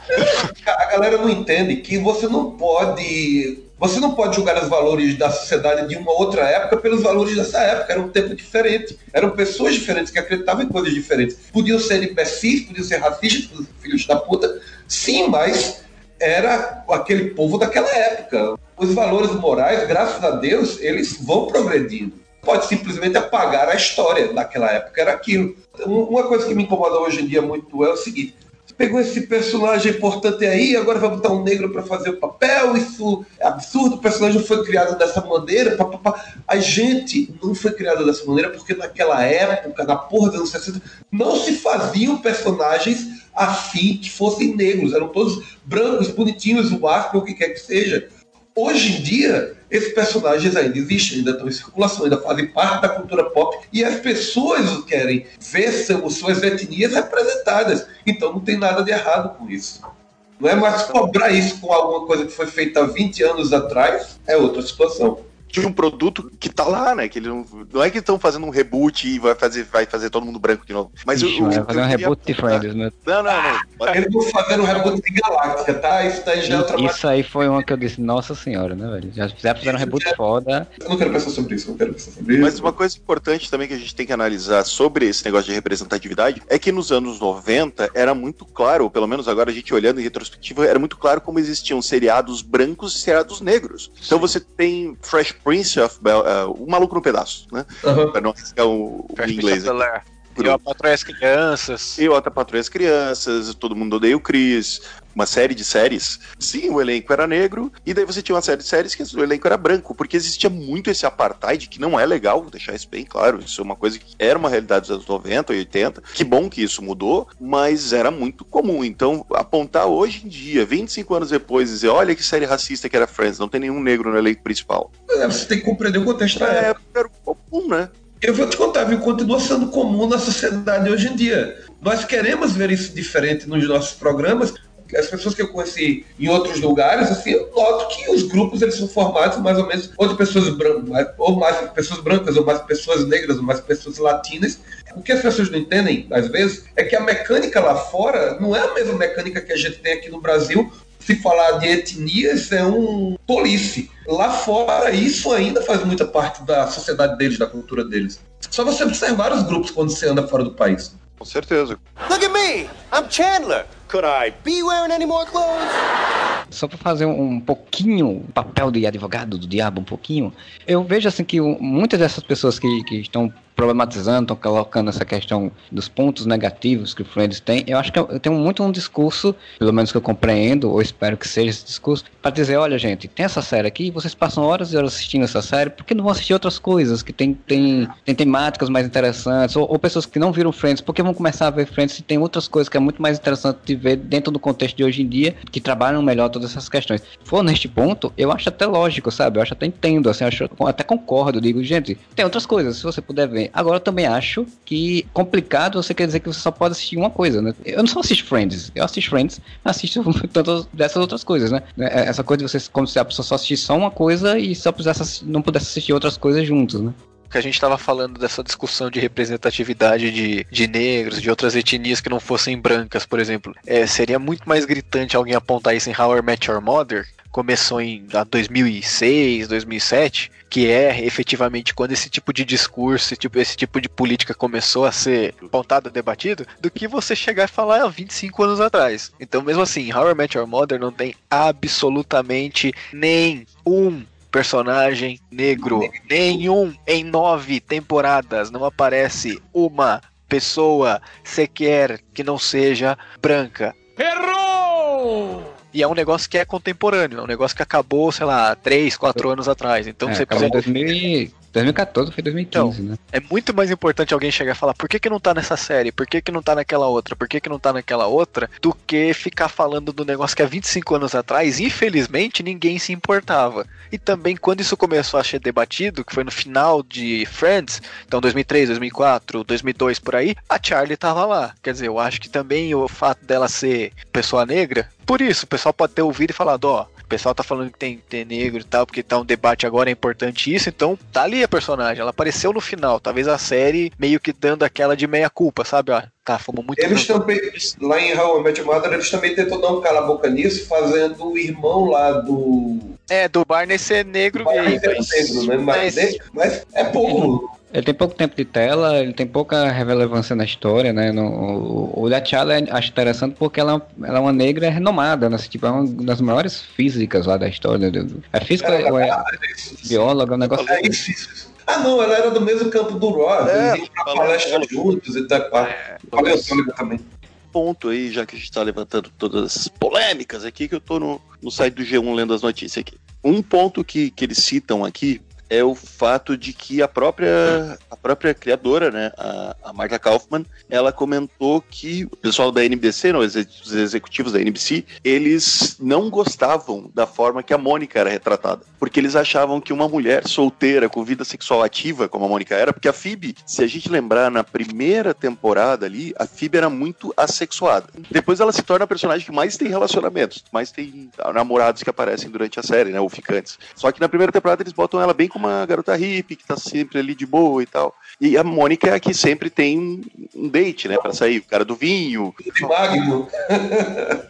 A galera não entende que você não pode. Você não pode julgar os valores da sociedade de uma outra época pelos valores dessa época. Era um tempo diferente. Eram pessoas diferentes que acreditavam em coisas diferentes. Podiam ser imbecis, podiam ser racistas, filhos da puta. Sim, mas era aquele povo daquela época. Os valores morais, graças a Deus, eles vão progredindo. Pode simplesmente apagar a história daquela época, era aquilo. Um- Uma coisa que me incomoda hoje em dia muito é o seguinte: pegou esse personagem importante aí, agora vai botar um negro para fazer o papel, isso é absurdo, o personagem foi criado dessa maneira. A gente não foi criado dessa maneira porque naquela época, na porra dos anos 60, não se faziam personagens assim que fossem negros, eram todos brancos, bonitinhos, o asco, o que quer que seja. Hoje em dia, esses personagens ainda existem, ainda estão em circulação, ainda fazem parte da cultura pop e as pessoas querem ver seu- suas etnias representadas. Então não tem nada de errado com isso. Não é mais cobrar isso com alguma coisa que foi feita há 20 anos atrás, é outra situação. De um produto que tá lá, né? Que ele não, não é que estão fazendo um reboot e vai fazer, vai fazer todo mundo branco de novo. Mas Ixi, eu, vai eu fazer um queria reboot de Friends, né? Não, não, não. Eles vão fazer um reboot de Galáctica, tá? Isso daí já é outra Isso aí foi uma que eu disse, nossa senhora, né, velho? Já fizeram fizeram um reboot foda. Eu não quero pensar sobre isso, eu não quero pensar sobre isso. Mas uma coisa importante também que a gente tem que analisar sobre esse negócio de representatividade é que nos anos 90 era muito claro, ou pelo menos agora a gente olhando em retrospectiva, era muito claro como existiam seriados brancos e seriados negros. Então você tem Fresh Prince of Bel, uh, o Maluco no Pedaço, né? Aham. Pra não arriscar o, o inglês. Prince of Bel-Air. Eu, a patroa e as crianças. Eu, a Patrulha as Crianças, Todo Mundo Odeia o Chris, uma série de séries. Sim, o elenco era negro, e daí você tinha uma série de séries que o elenco era branco, porque existia muito esse apartheid, que não é legal, vou deixar isso bem claro. Isso é uma coisa que era uma realidade dos anos 90 e 80. Que bom que isso mudou, mas era muito comum. Então, apontar hoje em dia, 25 anos depois, e dizer: olha que série racista que era Friends, não tem nenhum negro no elenco principal. É, Você tem que compreender o contexto da época. É, era comum, né? Eu vou te contar, viu? Continua sendo comum na sociedade hoje em dia. Nós queremos ver isso diferente nos nossos programas. As pessoas que eu conheci em outros lugares, assim, eu noto que os grupos eles são formados mais ou menos ou de pessoas brancas, ou mais pessoas brancas, ou mais pessoas negras, ou mais pessoas latinas. O que as pessoas não entendem, às vezes, é que a mecânica lá fora não é a mesma mecânica que a gente tem aqui no Brasil. Se falar de etnias é um tolice. Lá fora, isso ainda faz muita parte da sociedade deles, da cultura deles. Só você observar os grupos quando você anda fora do país. Com certeza. Look at me! I'm Chandler! Could I be wearing any more clothes? Só pra fazer um pouquinho papel de advogado do diabo, um pouquinho, eu vejo assim que muitas dessas pessoas que, que estão problematizando, estão colocando essa questão dos pontos negativos que o Friends tem, eu acho que eu, tenho muito um discurso, pelo menos que eu compreendo, ou espero que seja esse discurso, para dizer, olha gente, tem essa série aqui, vocês passam horas e horas assistindo essa série, por que não vão assistir outras coisas que tem, tem, tem temáticas mais interessantes, ou, ou pessoas que não viram Friends, por que vão começar a ver Friends se tem outras coisas que é muito mais interessante de ver dentro do contexto de hoje em dia, que trabalham melhor todas essas questões. For neste ponto, eu acho até lógico, sabe? Eu acho até entendo, assim, acho, até concordo, digo, gente, tem outras coisas, se você puder ver. Agora eu também acho que complicado você quer dizer que você só pode assistir uma coisa, né? Eu não só assisto Friends, eu assisto Friends, assisto tantas dessas outras coisas, né? É, Essa coisa de você, como se a pessoa só assistisse só uma coisa e só pudesse, não pudesse assistir outras coisas juntos, né? que a gente tava falando dessa discussão de representatividade de, de negros, de outras etnias que não fossem brancas, por exemplo. É, seria muito mais gritante alguém apontar isso em How I Met Your Mother, começou em ah, 2006, 2007, que é efetivamente quando esse tipo de discurso, tipo, esse tipo de política começou a ser apontado, debatido, do que você chegar e falar há 25 anos atrás. Então, mesmo assim, How I Met Your Mother não tem absolutamente nem um personagem negro. Nenhum em nove temporadas não aparece uma pessoa sequer que não seja branca. E é um negócio que é contemporâneo, é um negócio que acabou, sei lá, 3, 4 anos atrás. Então É, você precisa. em 2000 e- 2014 foi 2015, né? É muito mais importante alguém chegar e falar por que, que não tá nessa série, por que, que não tá naquela outra, por que, que não tá naquela outra, do que ficar falando do negócio que há 25 anos atrás, infelizmente, ninguém se importava. E também quando isso começou a ser debatido, que foi no final de Friends, então 2003, 2004, 2002 por aí, a Charlie tava lá. Quer dizer, eu acho que também o fato dela ser pessoa negra, por isso, o pessoal pode ter ouvido e falado, ó, pessoal tá falando que tem ter negro e tal, porque tá um debate agora, é importante isso, então tá ali a personagem, ela apareceu no final, talvez a série meio que dando aquela de meia culpa, sabe? Ó, tá, fomos muito Eles também, lá em How I Met Mother, eles também tentam dar um cala-boca nisso, fazendo o irmão lá do. É, do Barney ser negro gay, Barney mas, negro, né? Mas, mas- mas é pouco. Ele tem pouco tempo de tela, ele tem pouca relevância na história, né? No, o, o T'Challa acho interessante porque ela, ela é uma negra renomada, né? Tipo, é uma das maiores físicas lá da história. do- É física ou é bióloga, é um negócio... É isso, isso, isso. Ah, não, ela era do mesmo campo do Ross, É, eles iam palestra falou. juntos e tal. É, também. ponto aí, já que a gente tá levantando todas as polêmicas aqui, que eu tô no, no site do G1 lendo as notícias aqui. Um ponto que, que eles citam aqui é o fato de que a própria, a própria criadora, né, a, a Martha Kaufman, ela comentou que o pessoal da NBC, não, os executivos da NBC, eles não gostavam da forma que a Mônica era retratada, porque eles achavam que uma mulher solteira com vida sexual ativa, como a Mônica era, porque a Phoebe, se a gente lembrar na primeira temporada ali, a Phoebe era muito assexuada. Depois ela se torna a personagem que mais tem relacionamentos, mais tem namorados que aparecem durante a série, né, ou ficantes. Só que na primeira temporada eles botam ela bem como uma garota hippie, que tá sempre ali de boa e tal. E a Mônica é a que sempre tem um, date, né, pra sair. O cara do vinho, Magno.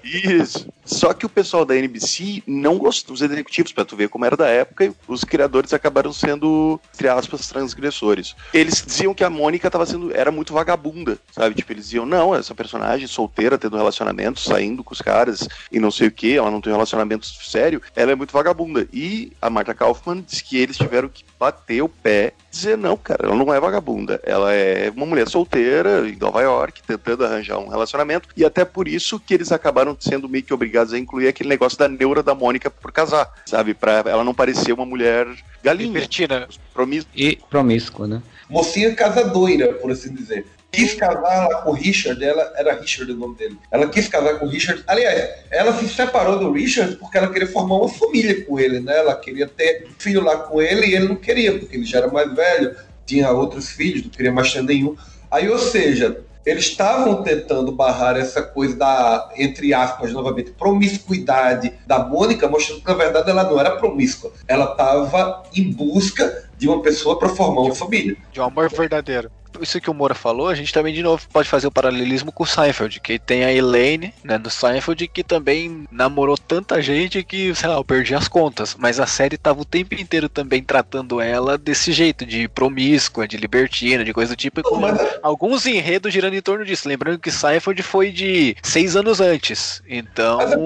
isso. Só que o pessoal da NBC não gostou, os executivos, pra tu ver como era da época, e os criadores acabaram sendo, entre aspas, transgressores. Eles diziam que a Mônica tava sendo, era muito vagabunda, sabe? Tipo, eles diziam, não, essa personagem solteira, tendo relacionamento, saindo com os caras e não sei o que, ela não tem um relacionamento sério, ela é muito vagabunda. E a Martha Kaufman disse que eles tiveram que bater o pé e dizer, não, cara, ela não é vagabunda, ela é uma mulher solteira em Nova York, tentando arranjar um relacionamento, e até por isso que eles acabaram sendo meio que obrigados a incluir aquele negócio da neura da Mônica por casar, sabe? Pra ela não parecer uma mulher galinha, Libertina. promíscua. E promíscuo, né? Mocinha casadoira, por assim dizer. Quis casar com o Richard, ela era Richard o nome dele. Ela quis casar com o Richard. Aliás, ela se separou do Richard porque ela queria formar uma família com ele, né? Ela queria ter um filho lá com ele e ele não queria, porque ele já era mais velho, tinha outros filhos, não queria mais ter nenhum. Aí, ou seja, eles estavam tentando barrar essa coisa da, entre aspas, novamente, promiscuidade da Mônica, mostrando que na verdade ela não era promíscua. Ela estava em busca de uma pessoa para formar uma família. De um amor verdadeiro. Isso que o Moura falou, a gente também de novo pode fazer o paralelismo com o Seinfeld, que tem a Elaine, né, no Seinfeld, que também namorou tanta gente que, sei lá, eu perdi as contas. Mas a série tava o tempo inteiro também tratando ela desse jeito, de promíscua, de libertina, de coisa do tipo, Mas- alguns enredos girando em torno disso. Lembrando que Seinfeld foi de seis anos antes. Então. Mas é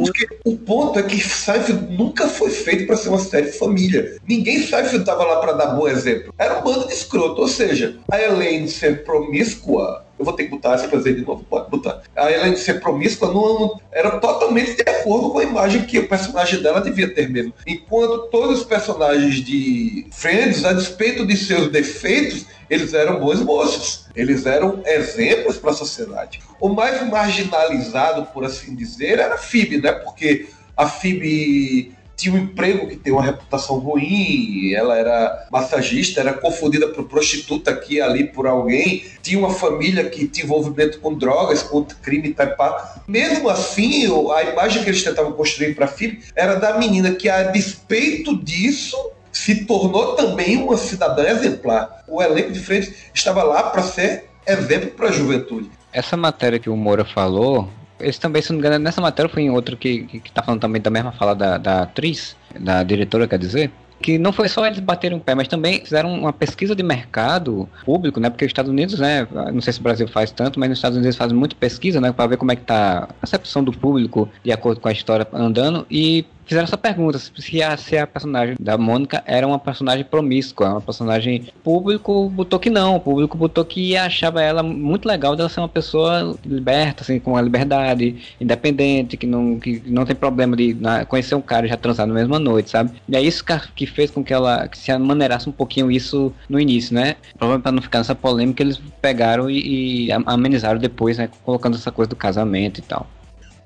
o ponto é que Seinfeld nunca foi feito para ser uma série de família. Ninguém Seinfeld tava lá para dar bom exemplo. Era um bando de escroto. Ou seja, a Elaine ser promíscua. Eu vou ter que botar essa coisa aí de novo, pode botar. A Elaine ser promíscua não, era totalmente de acordo com a imagem que o personagem dela devia ter mesmo. Enquanto todos os personagens de Friends, a despeito de seus defeitos, eles eram bons moços. Eles eram exemplos para a sociedade. O mais marginalizado, por assim dizer, era a Phoebe, né? Porque a Phoebe tinha um emprego que tem uma reputação ruim, ela era massagista, era confundida por prostituta aqui e ali por alguém, tinha uma família que tinha envolvimento com drogas, com crime e tal. e pá. Mesmo assim, a imagem que eles tentavam construir para Phoebe era da menina que, a despeito disso, se tornou também uma cidadã exemplar. O elenco de frente estava lá para ser exemplo para a juventude. Essa matéria que o Moura falou, esse também, se não me engano, nessa matéria foi em outro que, que, que tá falando também da mesma fala da, da atriz, da diretora, quer dizer, que não foi só eles baterem o pé, mas também fizeram uma pesquisa de mercado público, né? Porque os Estados Unidos, né? Não sei se o Brasil faz tanto, mas nos Estados Unidos fazem muito pesquisa, né? Para ver como é que tá a percepção do público de acordo com a história andando e fizeram essa pergunta se a, se a personagem da Mônica era uma personagem promíscua, uma personagem público botou que não, o público botou que achava ela muito legal dela ser uma pessoa liberta, assim, com a liberdade, independente, que não, que não tem problema de na, conhecer um cara e já transar na mesma noite, sabe? E é isso que, que fez com que ela que se maneirasse um pouquinho isso no início, né? Provavelmente para não ficar nessa polêmica, eles pegaram e, e amenizaram depois, né? Colocando essa coisa do casamento e tal.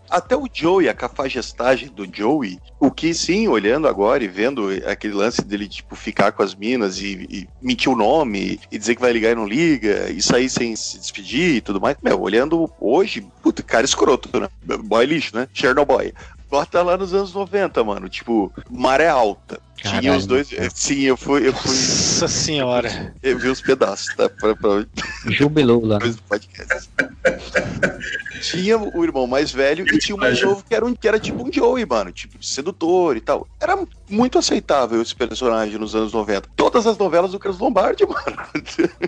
Até o Joey, a cafajestagem do Joey, o que sim, olhando agora e vendo aquele lance dele, tipo, ficar com as minas e, e mentir o nome e dizer que vai ligar e não liga, e sair sem se despedir e tudo mais. Meu, olhando hoje, puta, cara escroto, né? Boy lixo, né? Chernobyl. Bota lá nos anos 90, mano. Tipo, maré alta. Tinha Caralho, os dois. cara. Sim, eu fui. Eu fui. Nossa senhora. Eu vi os pedaços, tá? Pra, pra, Jubilou lá. depois do podcast. tinha o irmão mais velho e tinha o mais novo que era, um, que era tipo um Joey, mano, tipo sedutor e tal. Era muito aceitável esse personagem nos anos 90. Todas as novelas do Carlos Lombardi, mano.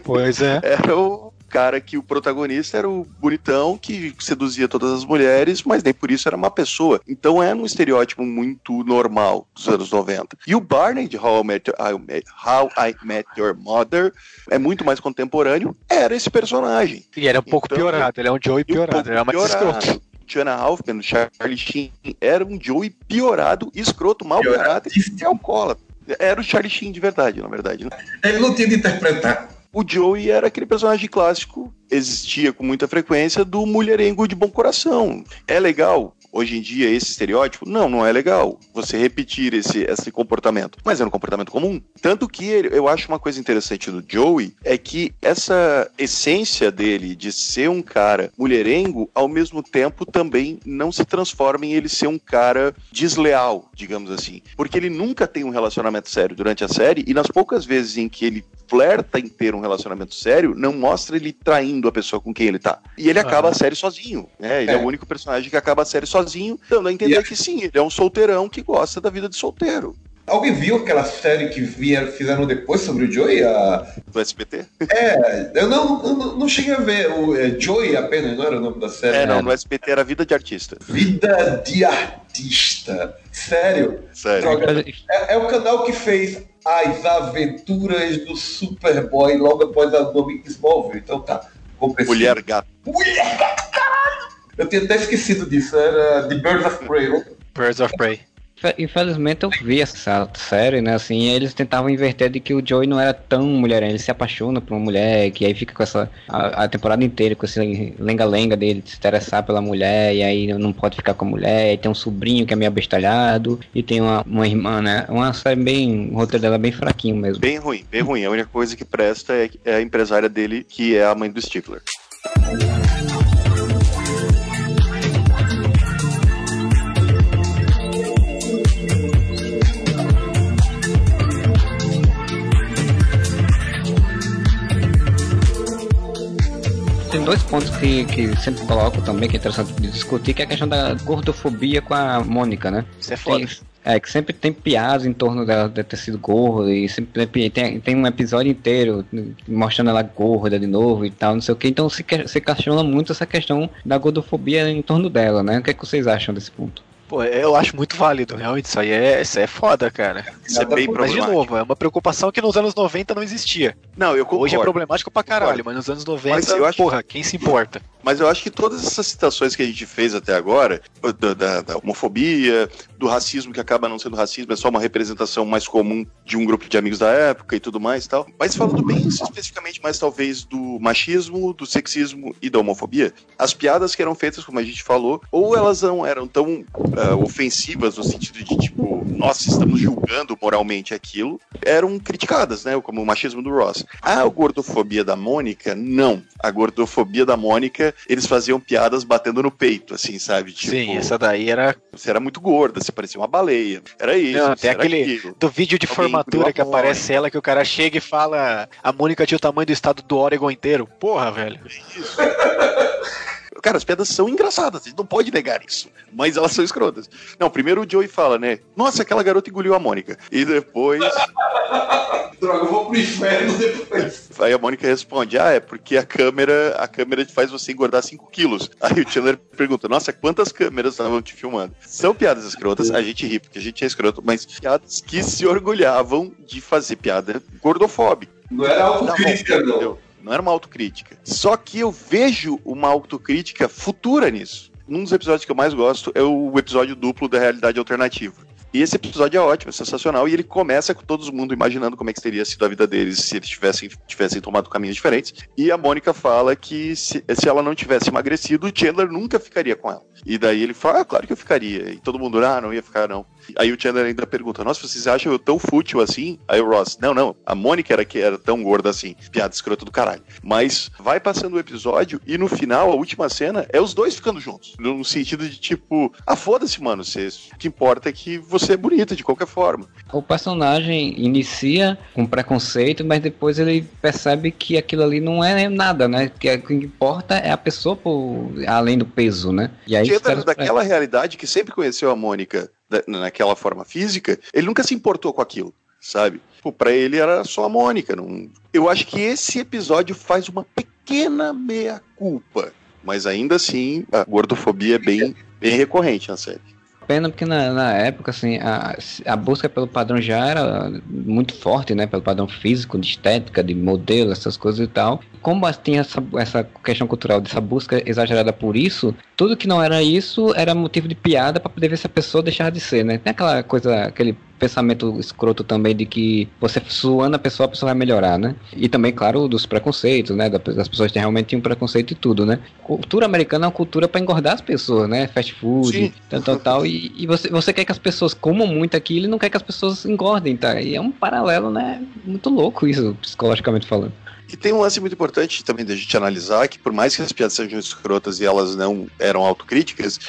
Pois é. Era o cara que o protagonista era o bonitão que seduzia todas as mulheres, mas nem por isso era uma pessoa. Então é um estereótipo muito normal dos anos 90. E o Barney de How I Met, How I Met- How I Met Your Mother é muito mais contemporâneo, era esse personagem. E era um pouco Então, piorado, ele é um Joey um piorado, pouco ele era mais piorado. escroto. Tiana Halfman, o Charlie Sheen, era um Joey piorado, escroto, mau caráter e alcoólatra. Era o Charlie Sheen de verdade, na verdade. Né? Ele não tinha de interpretar. O Joey era aquele personagem clássico, existia com muita frequência, do mulherengo de bom coração. É legal hoje em dia esse estereótipo? Não, não é legal você repetir esse, esse comportamento. Mas é um comportamento comum. Tanto que eu acho uma coisa interessante do Joey é que essa essência dele de ser um cara mulherengo, ao mesmo tempo também não se transforma em ele ser um cara desleal, digamos assim. Porque ele nunca tem um relacionamento sério durante a série e nas poucas vezes em que ele flerta em ter um relacionamento sério, não mostra ele traindo a pessoa com quem ele tá. E ele acaba a série sozinho, né? Ele é. É. o único personagem que acaba a série sozinho, dando a entender a- que sim, ele é um solteirão que gosta da vida de solteiro. Alguém viu aquela série que vieram, fizeram depois sobre o Joey? A... Do SBT? É, eu não, eu não, cheguei a ver. O é, Joey apenas, não era o nome da série? É, não, no SBT era Vida de Artista. Vida de Artista. Sério? Sério. É, é o canal que fez as aventuras do Superboy logo após a nome Smallville. Então tá. Mulher gato. Mulher gato, caralho! Eu tinha até esquecido disso. Era The Birds of Prey. Birds of Prey. Infe- Infelizmente eu vi essa série, né? Assim, eles tentavam inverter de que o Joey não era tão mulherengo, ele se apaixona por uma mulher, que aí fica com essa. a, a temporada inteira com esse lenga-lenga dele de se interessar pela mulher, e aí não pode ficar com a mulher, e tem um sobrinho que é meio abestalhado, e tem uma, uma irmã, né? Uma série bem. O roteiro dela é bem fraquinho mesmo. Bem ruim, bem ruim. A única coisa que presta é, é a empresária dele, que é a mãe do Stifler. Tem dois pontos que, que sempre coloco também, que é interessante discutir, que é a questão da gordofobia com a Mônica, né? Isso é foda. Tem- é, que sempre tem piadas em torno dela de ter sido gorda, e sempre tem, tem, um episódio inteiro mostrando ela gorda de novo e tal, não sei o que. Então se, se questiona muito essa questão da gordofobia em torno dela, né? O que, é que vocês acham desse ponto? Pô, eu acho muito válido, realmente. Isso aí é, isso é foda, cara. Isso é bem Mas, Mas de novo, é uma preocupação que nos anos 90 não existia. Não, eu concordo. Hoje é problemático pra caralho, Concordo. mas nos anos 90, Mas eu acho- porra, quem se importa? Mas eu acho que todas essas citações que a gente fez até agora, da, da- da homofobia, do racismo que acaba não sendo racismo, é só uma representação mais comum de um grupo de amigos da época e tudo mais e tal. Mas falando bem especificamente mais talvez do machismo, do sexismo e da homofobia, as piadas que eram feitas, como a gente falou, ou elas não eram tão ah, ofensivas no sentido de tipo, nossa, estamos julgando moralmente aquilo, eram criticadas, né? Como o machismo do Ross. A gordofobia da Mônica, não. A gordofobia da Mônica Eles faziam piadas batendo no peito, assim, sabe? Tipo, Sim, essa daí era. você era muito gorda, você parecia uma baleia. Era isso. Não, tem aquele aquilo. do vídeo de Alguém formatura que aparece ela que o cara chega e fala a Mônica tinha o tamanho do estado do Oregon inteiro. Porra, velho. Cara, as piadas são engraçadas, a gente não pode negar isso. Mas elas são escrotas. Não, primeiro o Joey fala, né? Nossa, aquela garota engoliu a Mônica. E depois. Droga, eu vou pro inferno depois. Aí a Mônica responde: Ah, é porque a câmera, a câmera faz você engordar 5 quilos. Aí o Chandler pergunta: Nossa, quantas câmeras estavam te filmando? São piadas escrotas, a gente ri, porque a gente é escroto, mas piadas que se orgulhavam de fazer piada gordofóbica. Não era autocrítica, não. Entendeu? Não era uma autocrítica. Só que eu vejo uma autocrítica futura nisso. Um dos episódios que eu mais gosto é o episódio duplo da realidade alternativa. E esse episódio é ótimo, é sensacional. E ele começa com todo mundo imaginando como é que teria sido a vida deles se eles tivessem, tivessem tomado caminhos diferentes. E a Mônica fala que se, se ela não tivesse emagrecido, o Chandler nunca ficaria com ela. E daí ele fala, ah, claro que eu ficaria. E todo mundo, ah, não ia ficar, não. Aí o Chandler ainda pergunta, nossa, vocês acham eu tão fútil assim? Aí o Ross, não, não, a Mônica era que era tão gorda assim. Piada escrota do caralho. Mas vai passando o episódio e no final, a última cena, é os dois ficando juntos. No sentido de tipo, ah, foda-se, mano, cês, o que importa é que você é bonita de qualquer forma. O personagem inicia com preconceito, mas depois ele percebe que aquilo ali não é nada, né? Que o que importa é a pessoa por, além do peso, né? E aí caras- daquela realidade que sempre conheceu a Mônica da- naquela forma física, ele nunca se importou com aquilo, sabe? Pô, pra ele era só a Mônica. Não... Eu acho que esse episódio faz uma pequena meia-culpa, mas ainda assim a gordofobia é bem, bem recorrente na série. Pena porque na, na época, assim, a, a busca pelo padrão já era muito forte, né? Pelo padrão físico, de estética, de modelo, essas coisas e tal. Como tinha essa, essa questão cultural dessa busca exagerada por isso, tudo que não era isso era motivo de piada pra poder ver se a pessoa deixava de ser, né? Tem aquela coisa, aquele pensamento escroto também de que você suando a pessoa, a pessoa vai melhorar, né? E também, claro, dos preconceitos, né? Da- Das pessoas que realmente tinham preconceito e tudo, né? Cultura americana é uma cultura pra engordar as pessoas, né? Fast food, Sim. tal, tal, tal. E, e você, você quer que as pessoas comam muito aquilo e não quer que as pessoas engordem, tá? E é um paralelo, né? Muito louco isso, psicologicamente falando. E tem um lance muito importante também da gente analisar, que por mais que as piadas sejam escrotas e elas não eram autocríticas,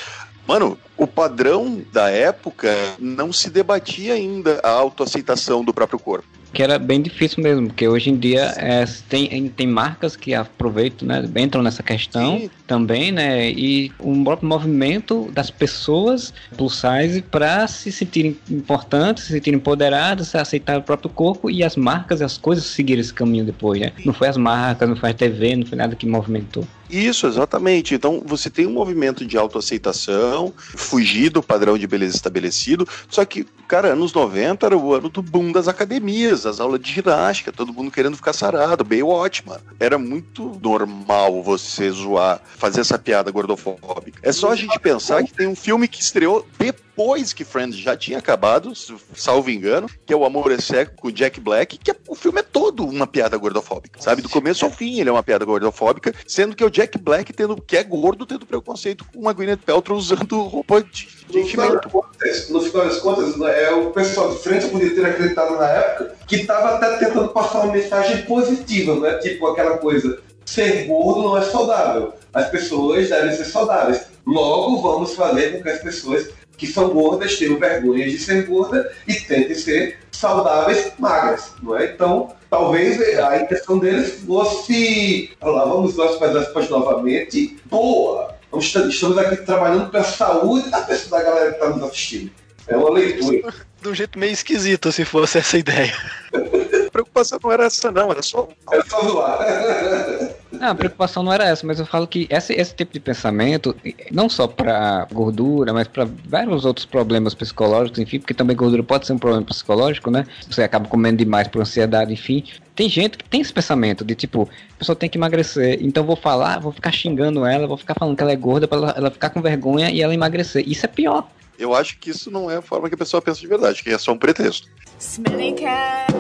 mano, o padrão da época não se debatia ainda a autoaceitação do próprio corpo. Que era bem difícil mesmo, porque hoje em dia é, tem, tem marcas que aproveitam, né? Entram nessa questão Sim. também, né? E um próprio movimento das pessoas plus size para se sentirem importantes, se sentirem empoderadas, se aceitar o próprio corpo e as marcas e as coisas seguirem esse caminho depois, né? Não foi as marcas, não foi a TV, não foi nada que movimentou. Isso, exatamente. Então você tem um movimento de autoaceitação, fugir do padrão de beleza estabelecido. Só que, cara, anos 90 era o ano do boom das academias, as aulas de ginástica, todo mundo querendo ficar sarado, Baywatch, mano. Era muito normal você zoar, fazer essa piada gordofóbica. É só a gente pensar que tem um filme que estreou depois que Friends já tinha acabado, salvo engano, que é O Amor é Seco com o Jack Black, que é- o filme é todo uma piada gordofóbica, sabe? Do começo ao fim ele é uma piada gordofóbica, sendo que é o Jack Black, tendo, que é gordo, tendo preconceito com a Gwyneth Paltrow usando roupa de, de No final, enchimento. das contas, no final das contas, né, é o pessoal de frente podia ter acreditado na época que estava até tentando passar uma mensagem positiva, não é tipo aquela coisa, ser gordo não é saudável. As pessoas devem ser saudáveis. Logo, vamos fazer com que as pessoas que são gordas tenham vergonha de ser gorda e tentem ser saudáveis magras, não é? Então, talvez a intenção deles fosse, lá, vamos nós fazer aspas novamente, boa. Estar- Estamos aqui trabalhando para a saúde da pessoa da galera que está nos assistindo. É uma leitura. De um jeito meio esquisito, se fosse essa ideia. A preocupação não era essa, não, era só. É só zoar. Não, a preocupação não era essa, mas eu falo que esse, esse tipo de pensamento, não só para gordura, mas para vários outros problemas psicológicos, enfim, porque também gordura pode ser um problema psicológico, né? Você acaba comendo demais por ansiedade, enfim. Tem gente que tem esse pensamento de tipo, a pessoa tem que emagrecer, então vou falar, vou ficar xingando ela, vou ficar falando que ela é gorda para ela, ela ficar com vergonha e ela emagrecer. Isso é pior. Eu acho que isso não é a forma que a pessoa pensa de verdade, que é só um pretexto. Smelly cat,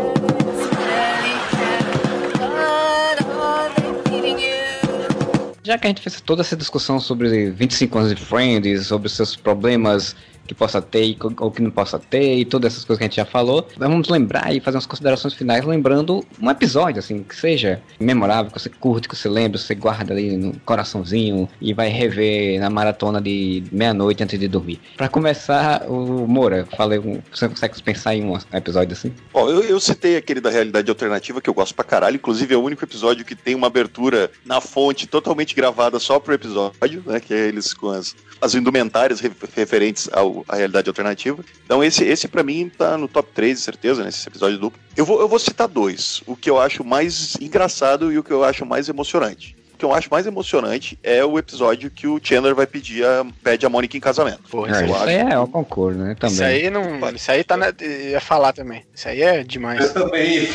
Já que a gente fez toda essa discussão sobre 25 anos de Friends, sobre seus problemas que possa ter ou que não possa ter, e todas essas coisas que a gente já falou. Vamos lembrar e fazer umas considerações finais, lembrando um episódio, assim, que seja memorável, que você curte, que você lembra, você guarda ali no coraçãozinho e vai rever na maratona de meia-noite antes de dormir. Pra começar, o Moura, falei, você consegue pensar em um episódio assim? Ó, eu, eu citei aquele da realidade alternativa que eu gosto pra caralho. Inclusive, é o único episódio que tem uma abertura na fonte totalmente gravada só pro episódio, né? Que é eles com as, as indumentárias re- referentes ao, à realidade alternativa. Então, esse, esse para mim tá no top 3, de certeza, nesse episódio duplo. Eu vou, eu vou citar dois: o que eu acho mais engraçado e o que eu acho mais emocionante. O que eu acho mais emocionante é o episódio que o Chandler vai pedir a, pede a Mônica em casamento. Porra, É, isso, isso acho. aí é o concurso, né? Também. isso aí não. Isso aí tá na. Ia falar também. Isso aí é demais. Eu também.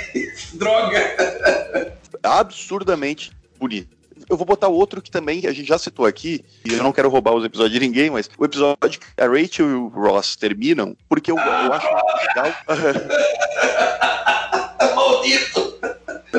Droga. absurdamente bonito. Eu vou botar outro que também a gente já citou aqui, e eu não quero roubar os episódios de ninguém, mas o episódio que a Rachel e o Ross terminam, porque eu, eu acho legal. Maldito.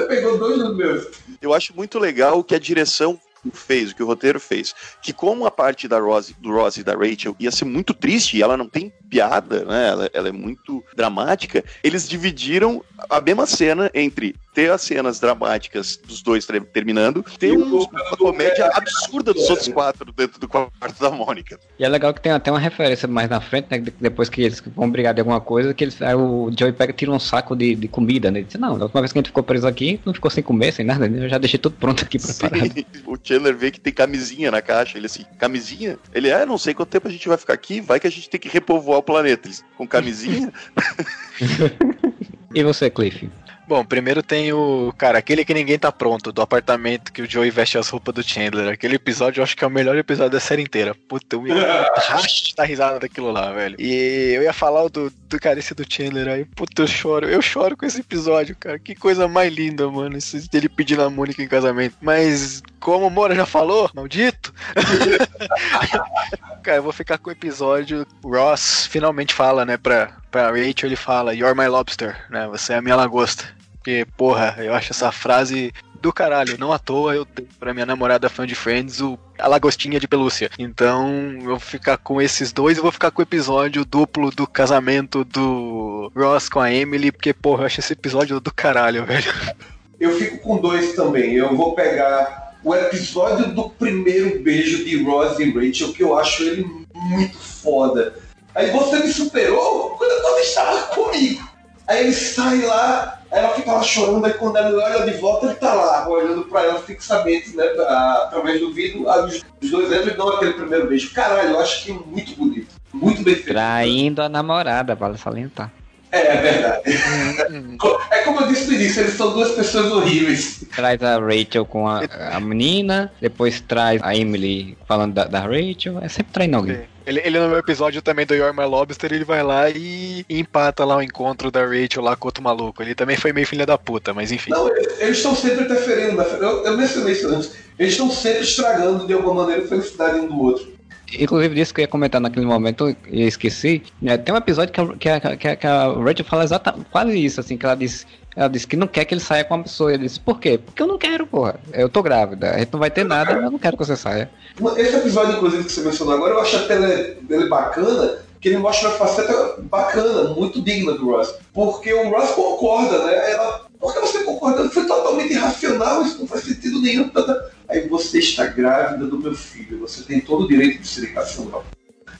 Pegou dois dos meus. eu acho muito legal o que a direção fez, o que o roteiro fez. Que como a parte da Rose, do Ross e da Rachel ia ser muito triste, e ela não tem piada, né? Ela, ela é muito dramática, eles dividiram a mesma cena entre ter as cenas dramáticas dos dois terminando, ter E um- uma comédia absurda dos outros quatro dentro do quarto da Mônica. E é legal que tem até uma referência mais na frente, né? de- Depois que eles vão brigar de alguma coisa, que eles, aí o Joey pega e tira um saco de, de comida, né? Ele diz, não, da última vez que a gente ficou preso aqui, não ficou sem comer, sem nada, né? Eu já deixei tudo pronto aqui preparado. Sim, o Chandler vê que tem camisinha na caixa. Ele assim, camisinha? Ele, é, não sei quanto tempo a gente vai ficar aqui, vai que a gente tem que repovoar o planeta. Eles, com camisinha? E você, Cliff? Bom, primeiro tem o. Cara, aquele que ninguém tá pronto, do apartamento que o Joey veste as roupas do Chandler. Aquele episódio eu acho que é o melhor episódio da série inteira. Puta, eu me racho dar risada daquilo lá, velho. E eu ia falar o do, do esse do Chandler aí. Puta, eu choro. Eu choro com esse episódio, cara. Que coisa mais linda, mano. Esse dele pedindo a Mônica em casamento. Mas, como o Moura já falou, maldito. Cara, eu vou ficar com o episódio. Ross finalmente fala, né, pra, pra Rachel, ele fala, You're my lobster, né? Você é a minha lagosta. Porque, porra, eu acho essa frase do caralho. Não à toa eu tenho pra minha namorada fã de Friends o, a lagostinha de pelúcia. Então, eu vou ficar com esses dois e vou ficar com o episódio duplo do casamento do Ross com a Emily, porque, porra, eu acho esse episódio do caralho, velho. Eu fico com dois também. Eu vou pegar o episódio do primeiro beijo de Ross e Rachel, que eu acho ele muito foda. Aí você me superou quando eu estava comigo. Aí ele sai lá, ela fica lá chorando, aí quando ela olha de volta, ele tá lá, olhando pra ela fixamente, né, através do vidro, aí os, os dois lembram e dão aquele primeiro beijo. Caralho, eu acho que é muito bonito. Muito bem feito. Traindo a namorada, vale salientar. É, é verdade. É como eu disse no início, eles são duas pessoas horríveis. Traz a Rachel com a, a menina, depois traz a Emily falando da, da Rachel, é sempre traindo alguém. Ele, ele no meu episódio também do You're My Lobster, ele vai lá e, e empata lá o encontro da Rachel lá com outro maluco. Ele também foi meio filha da puta, mas enfim. Não, eles estão sempre interferindo. na- Eu, eu mencionei isso antes. Eles estão sempre estragando de alguma maneira a felicidade um do outro. Inclusive, disso que eu ia comentar naquele momento e esqueci. né, tem um episódio que a, que, a, que, a, que a Rachel fala exatamente quase isso, assim, que ela diz. Ela disse que não quer que ele saia com uma pessoa. Ele disse, por quê? Porque eu não quero, porra. Eu tô grávida. A gente não vai ter nada, eu não quero que você saia. Esse episódio, inclusive, que você mencionou agora, eu acho até ele, dele bacana, que ele mostra uma faceta bacana, muito digna do Ross. Porque o Ross concorda, né? Ela, por que você concorda? Foi totalmente irracional, isso não faz sentido nenhum. Aí você está grávida do meu filho, você tem todo o direito de ser irracional.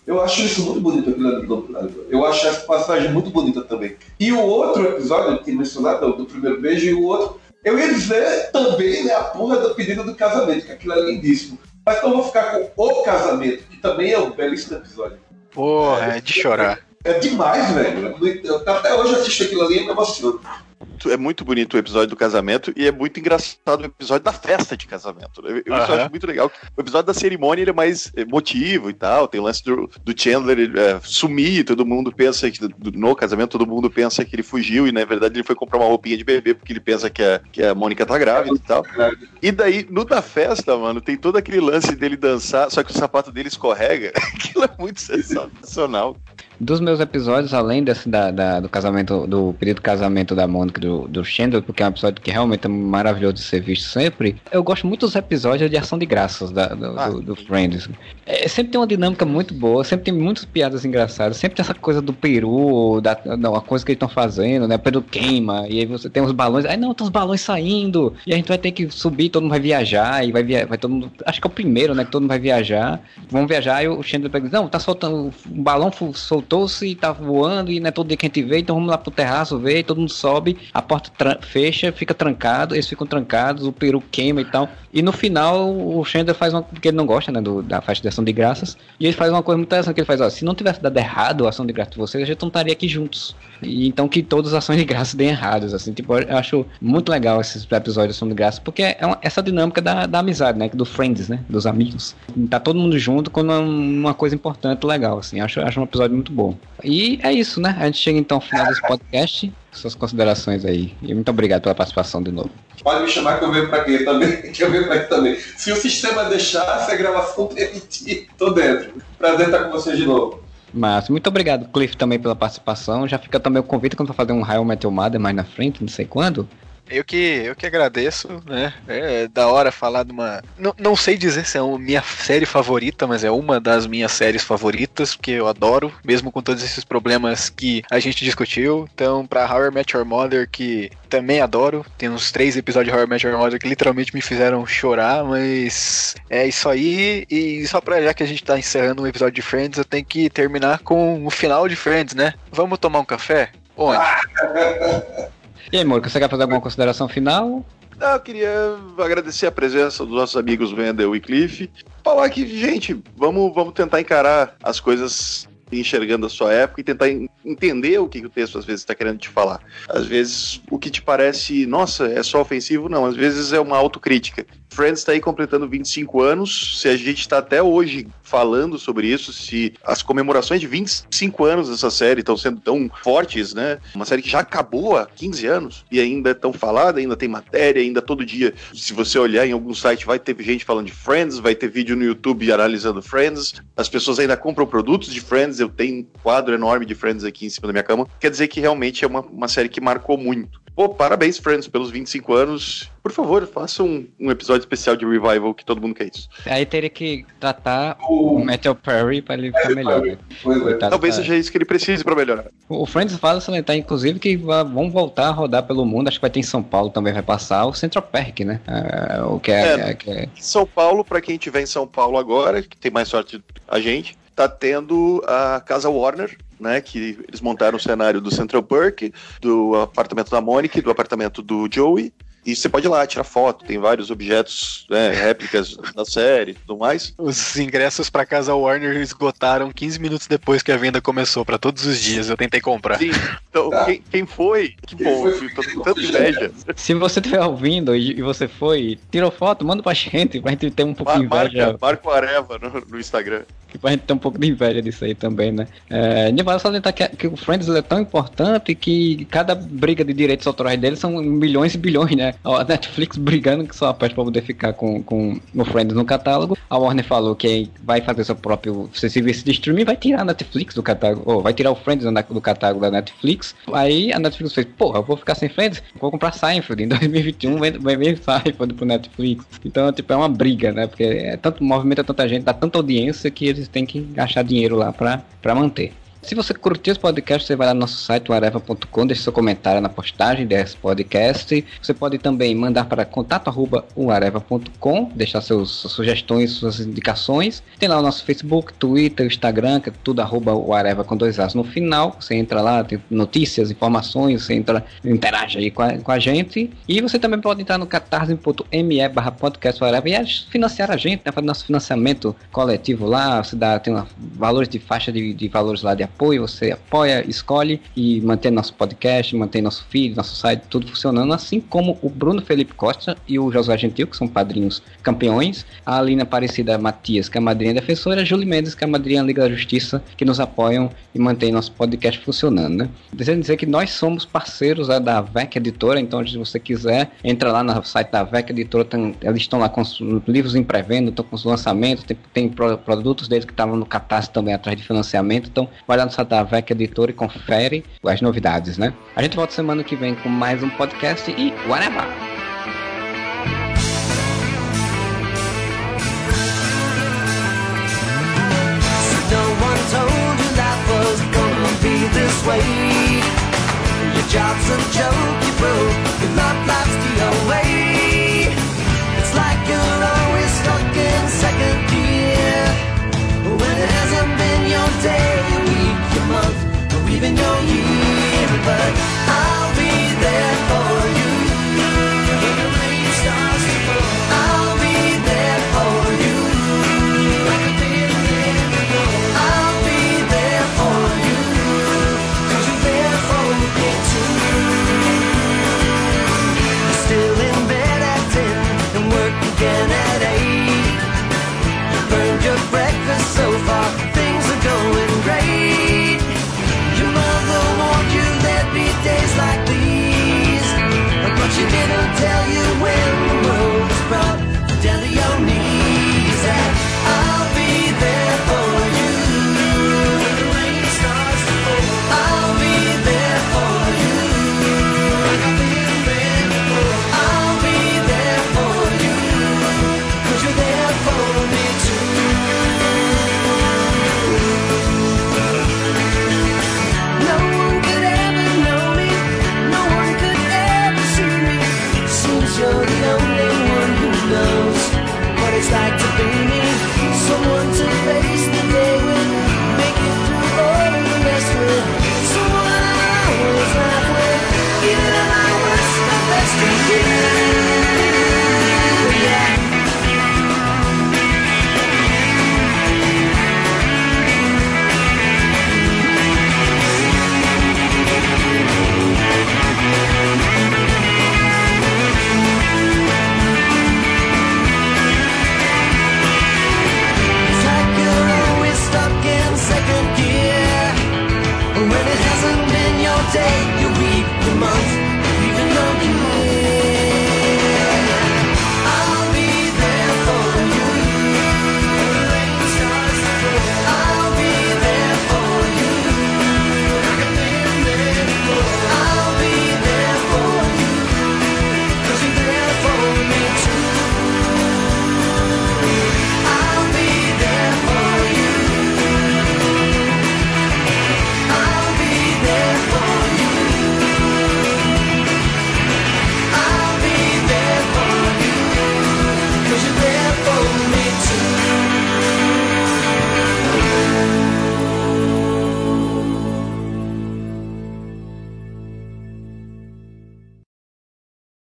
Eu acho isso muito bonito, aquilo ali. do- Eu acho essa passagem muito bonita também. E o outro episódio que mencionado, do, primeiro beijo, e o outro, eu ia dizer também né, a porra do pedido do casamento, que aquilo é lindíssimo. Mas então eu vou ficar com o casamento, que também é um belíssimo episódio. Porra, é de chorar. É demais, velho. Até hoje eu assisto aquilo ali e me emociono. É muito bonito o episódio do casamento e é muito engraçado o episódio da festa de casamento. né? Eu eu Aham. acho muito legal. O episódio da cerimônia ele é mais emotivo e tal. Tem o lance do, do Chandler ele, é, sumir, todo mundo pensa que no casamento todo mundo pensa que ele fugiu e na verdade ele foi comprar uma roupinha de bebê porque ele pensa que a, que a Mônica tá grávida e tal. E daí, no da festa, mano, tem todo aquele lance dele dançar, só que o sapato dele escorrega. Aquilo é muito sensacional. Dos meus episódios, além desse da, da- do casamento, do pedido de casamento da Mônica do, do Chandler, porque é um episódio que realmente é maravilhoso de ser visto sempre. Eu gosto muito dos episódios de ação de graças da, do, Ah. do, do Friends. É, sempre tem uma dinâmica muito boa, sempre tem muitas piadas engraçadas, sempre tem essa coisa do peru, da, da uma coisa que eles estão fazendo, né? O peru queima, e aí você tem os balões, aí não, tem os balões saindo, e a gente vai ter que subir, todo mundo vai viajar, e vai, via, vai todo mundo. Acho que é o primeiro, né? Que todo mundo vai viajar. Vão viajar e o Chandler pega, não, tá soltando, o balão fu- soltou-se e tá voando, e não é todo dia que a gente vê, então vamos lá pro terraço ver, todo mundo sobe, a porta fecha, fica trancado, eles ficam trancados, o peru queima e tal. E no final o Chandler faz uma. Porque ele não gosta, né? Do, da faixa de ação de graças. E ele faz uma coisa muito interessante que ele faz, ó, se não tivesse dado errado a ação de graças de vocês, a gente não estaria aqui juntos. E então que todas as ações de graça deem errados, assim, tipo, eu acho muito legal esses episódios de ação de graça, porque é uma- essa dinâmica da, da amizade, né? Do friends, né? Dos amigos. Tá todo mundo junto quando é uma coisa importante, legal, assim. Acho, acho um episódio muito bom. E é isso, né? A gente chega então ao final desse podcast. Suas considerações aí. E muito obrigado pela participação de novo. Pode me chamar que eu venho pra aqui também. Que eu venho pra aqui também. Se o sistema deixar, se a gravação permitir, tô dentro. Prazer estar com vocês de novo. Mas muito obrigado, Cliff, também pela participação. Já fica também o convite quando for fazer um Raio Metal Mother mais na frente, não sei quando. Eu que, eu que agradeço, né? É da hora falar de uma. Não, não sei dizer se é a minha série favorita, mas é uma das minhas séries favoritas, porque eu adoro, mesmo com todos esses problemas que a gente discutiu. Então, pra How I Met Your Mother, que também adoro, tem uns três episódios de How I Met Your Mother que literalmente me fizeram chorar, mas é isso aí. E só pra já que a gente tá encerrando um episódio de Friends, eu tenho que terminar com o final de Friends, né? Vamos tomar um café? Onde? E aí, Mônica, você quer fazer alguma consideração final? Não, eu queria agradecer a presença dos nossos amigos Wendel e Cliff. Falar que, gente, vamos, vamos tentar encarar as coisas enxergando a sua época e tentar en- entender o que o texto às vezes está querendo te falar. Às vezes o que te parece, nossa, é só ofensivo, não. Às vezes é uma autocrítica. Friends está aí completando 25 anos. Se a gente está até hoje falando sobre isso, se as comemorações de 25 anos dessa série estão sendo tão fortes, né? Uma série que já acabou há 15 anos e ainda é tão falada, ainda tem matéria, ainda todo dia. Se você olhar em algum site, vai ter gente falando de Friends, vai ter vídeo no YouTube analisando Friends. As pessoas ainda compram produtos de Friends. Eu tenho um quadro enorme de Friends aqui em cima da minha cama. Quer dizer que realmente é uma, uma série que marcou muito. Pô, parabéns, Friends, pelos 25 anos. Por favor, faça um, um episódio especial de Revival que todo mundo quer isso. Aí teria que tratar o O... Matthew Perry pra ele ficar melhor. Né? Pois é. Talvez seja isso que ele precise pra melhorar. O Friends fala salientar, inclusive, que vão voltar a rodar pelo mundo. Acho que vai ter em São Paulo também, vai passar o Central Park, né? É, o que é, É. é- que é- Em São Paulo, pra quem estiver em São Paulo agora, que tem mais sorte que a gente, tá tendo a Casa Warner, né? Que eles montaram o cenário do Central Park, do apartamento da Mônica e do apartamento do Joey. E você pode ir lá tirar foto, tem vários objetos, né, réplicas da série e tudo mais. Os ingressos pra casa Warner esgotaram 15 minutos depois que a venda começou, pra todos os dias. Eu tentei comprar. Sim, então quem, quem foi? Que Quem bom, foi? tô com tanta inveja. Se você estiver ouvindo e, e você foi, tirou foto, manda pra gente, pra gente ter um pouco de inveja. Marca, marca o Areva no, no Instagram. Que pra gente ter um pouco de inveja disso aí também, né? É, de vale salientar que, que o Friends é tão importante que cada briga de direitos autorais dele são milhões e bilhões, né? A Netflix brigando que só a parte pra poder ficar com, com o Friends no catálogo. A Warner falou que vai fazer seu próprio serviço de streaming vai tirar a Netflix do catálogo, ou vai tirar o Friends do, catálogo da Netflix. Aí a Netflix fez, porra, eu vou ficar sem Friends, vou comprar Seinfeld em 2021, vai, vir Seinfeld pro Netflix. Então, tipo, é uma briga, né? Porque é tanto movimento, tanta gente, dá tanta audiência que eles têm que achar dinheiro lá pra, pra manter. Se você curtiu esse podcast, você vai lá no nosso site, areva.com, deixe seu comentário na postagem desse podcast. Você pode também mandar para contato.uareva.com, deixar suas sugestões, suas indicações. Tem lá o nosso Facebook, Twitter, Instagram, que é tudo arroba o Areva com dois As no final. Você entra lá, tem notícias, informações, você entra, interage aí com a, com a gente. E você também pode entrar no catarse.me barra podcast Areva e financiar a gente, né? Fazer nosso financiamento coletivo lá. Você dá, tem valores de faixa de, de valores lá de apoio, você apoia, escolhe e mantém nosso podcast, mantém nosso feed, nosso site, tudo funcionando, assim como o Bruno Felipe Costa e o Josué Gentil, que são padrinhos campeões, a Alina Aparecida Matias, que é a madrinha defensora, a Júlia Mendes, que é a madrinha Liga da Justiça, que nos apoiam e mantém nosso podcast funcionando, né? Desejo dizer que nós somos parceiros né, da VEC Editora, então se você quiser, entra lá no site da VEC Editora, tem- eles estão lá com os livros em pré-venda, estão com os lançamentos, tem, tem pro- produtos deles que estavam no Catarse também atrás de financiamento, então vale lá no site da VEC Editora e confere as novidades, né? A gente volta semana que vem com mais um podcast e whatever! You this. Your job's a joke.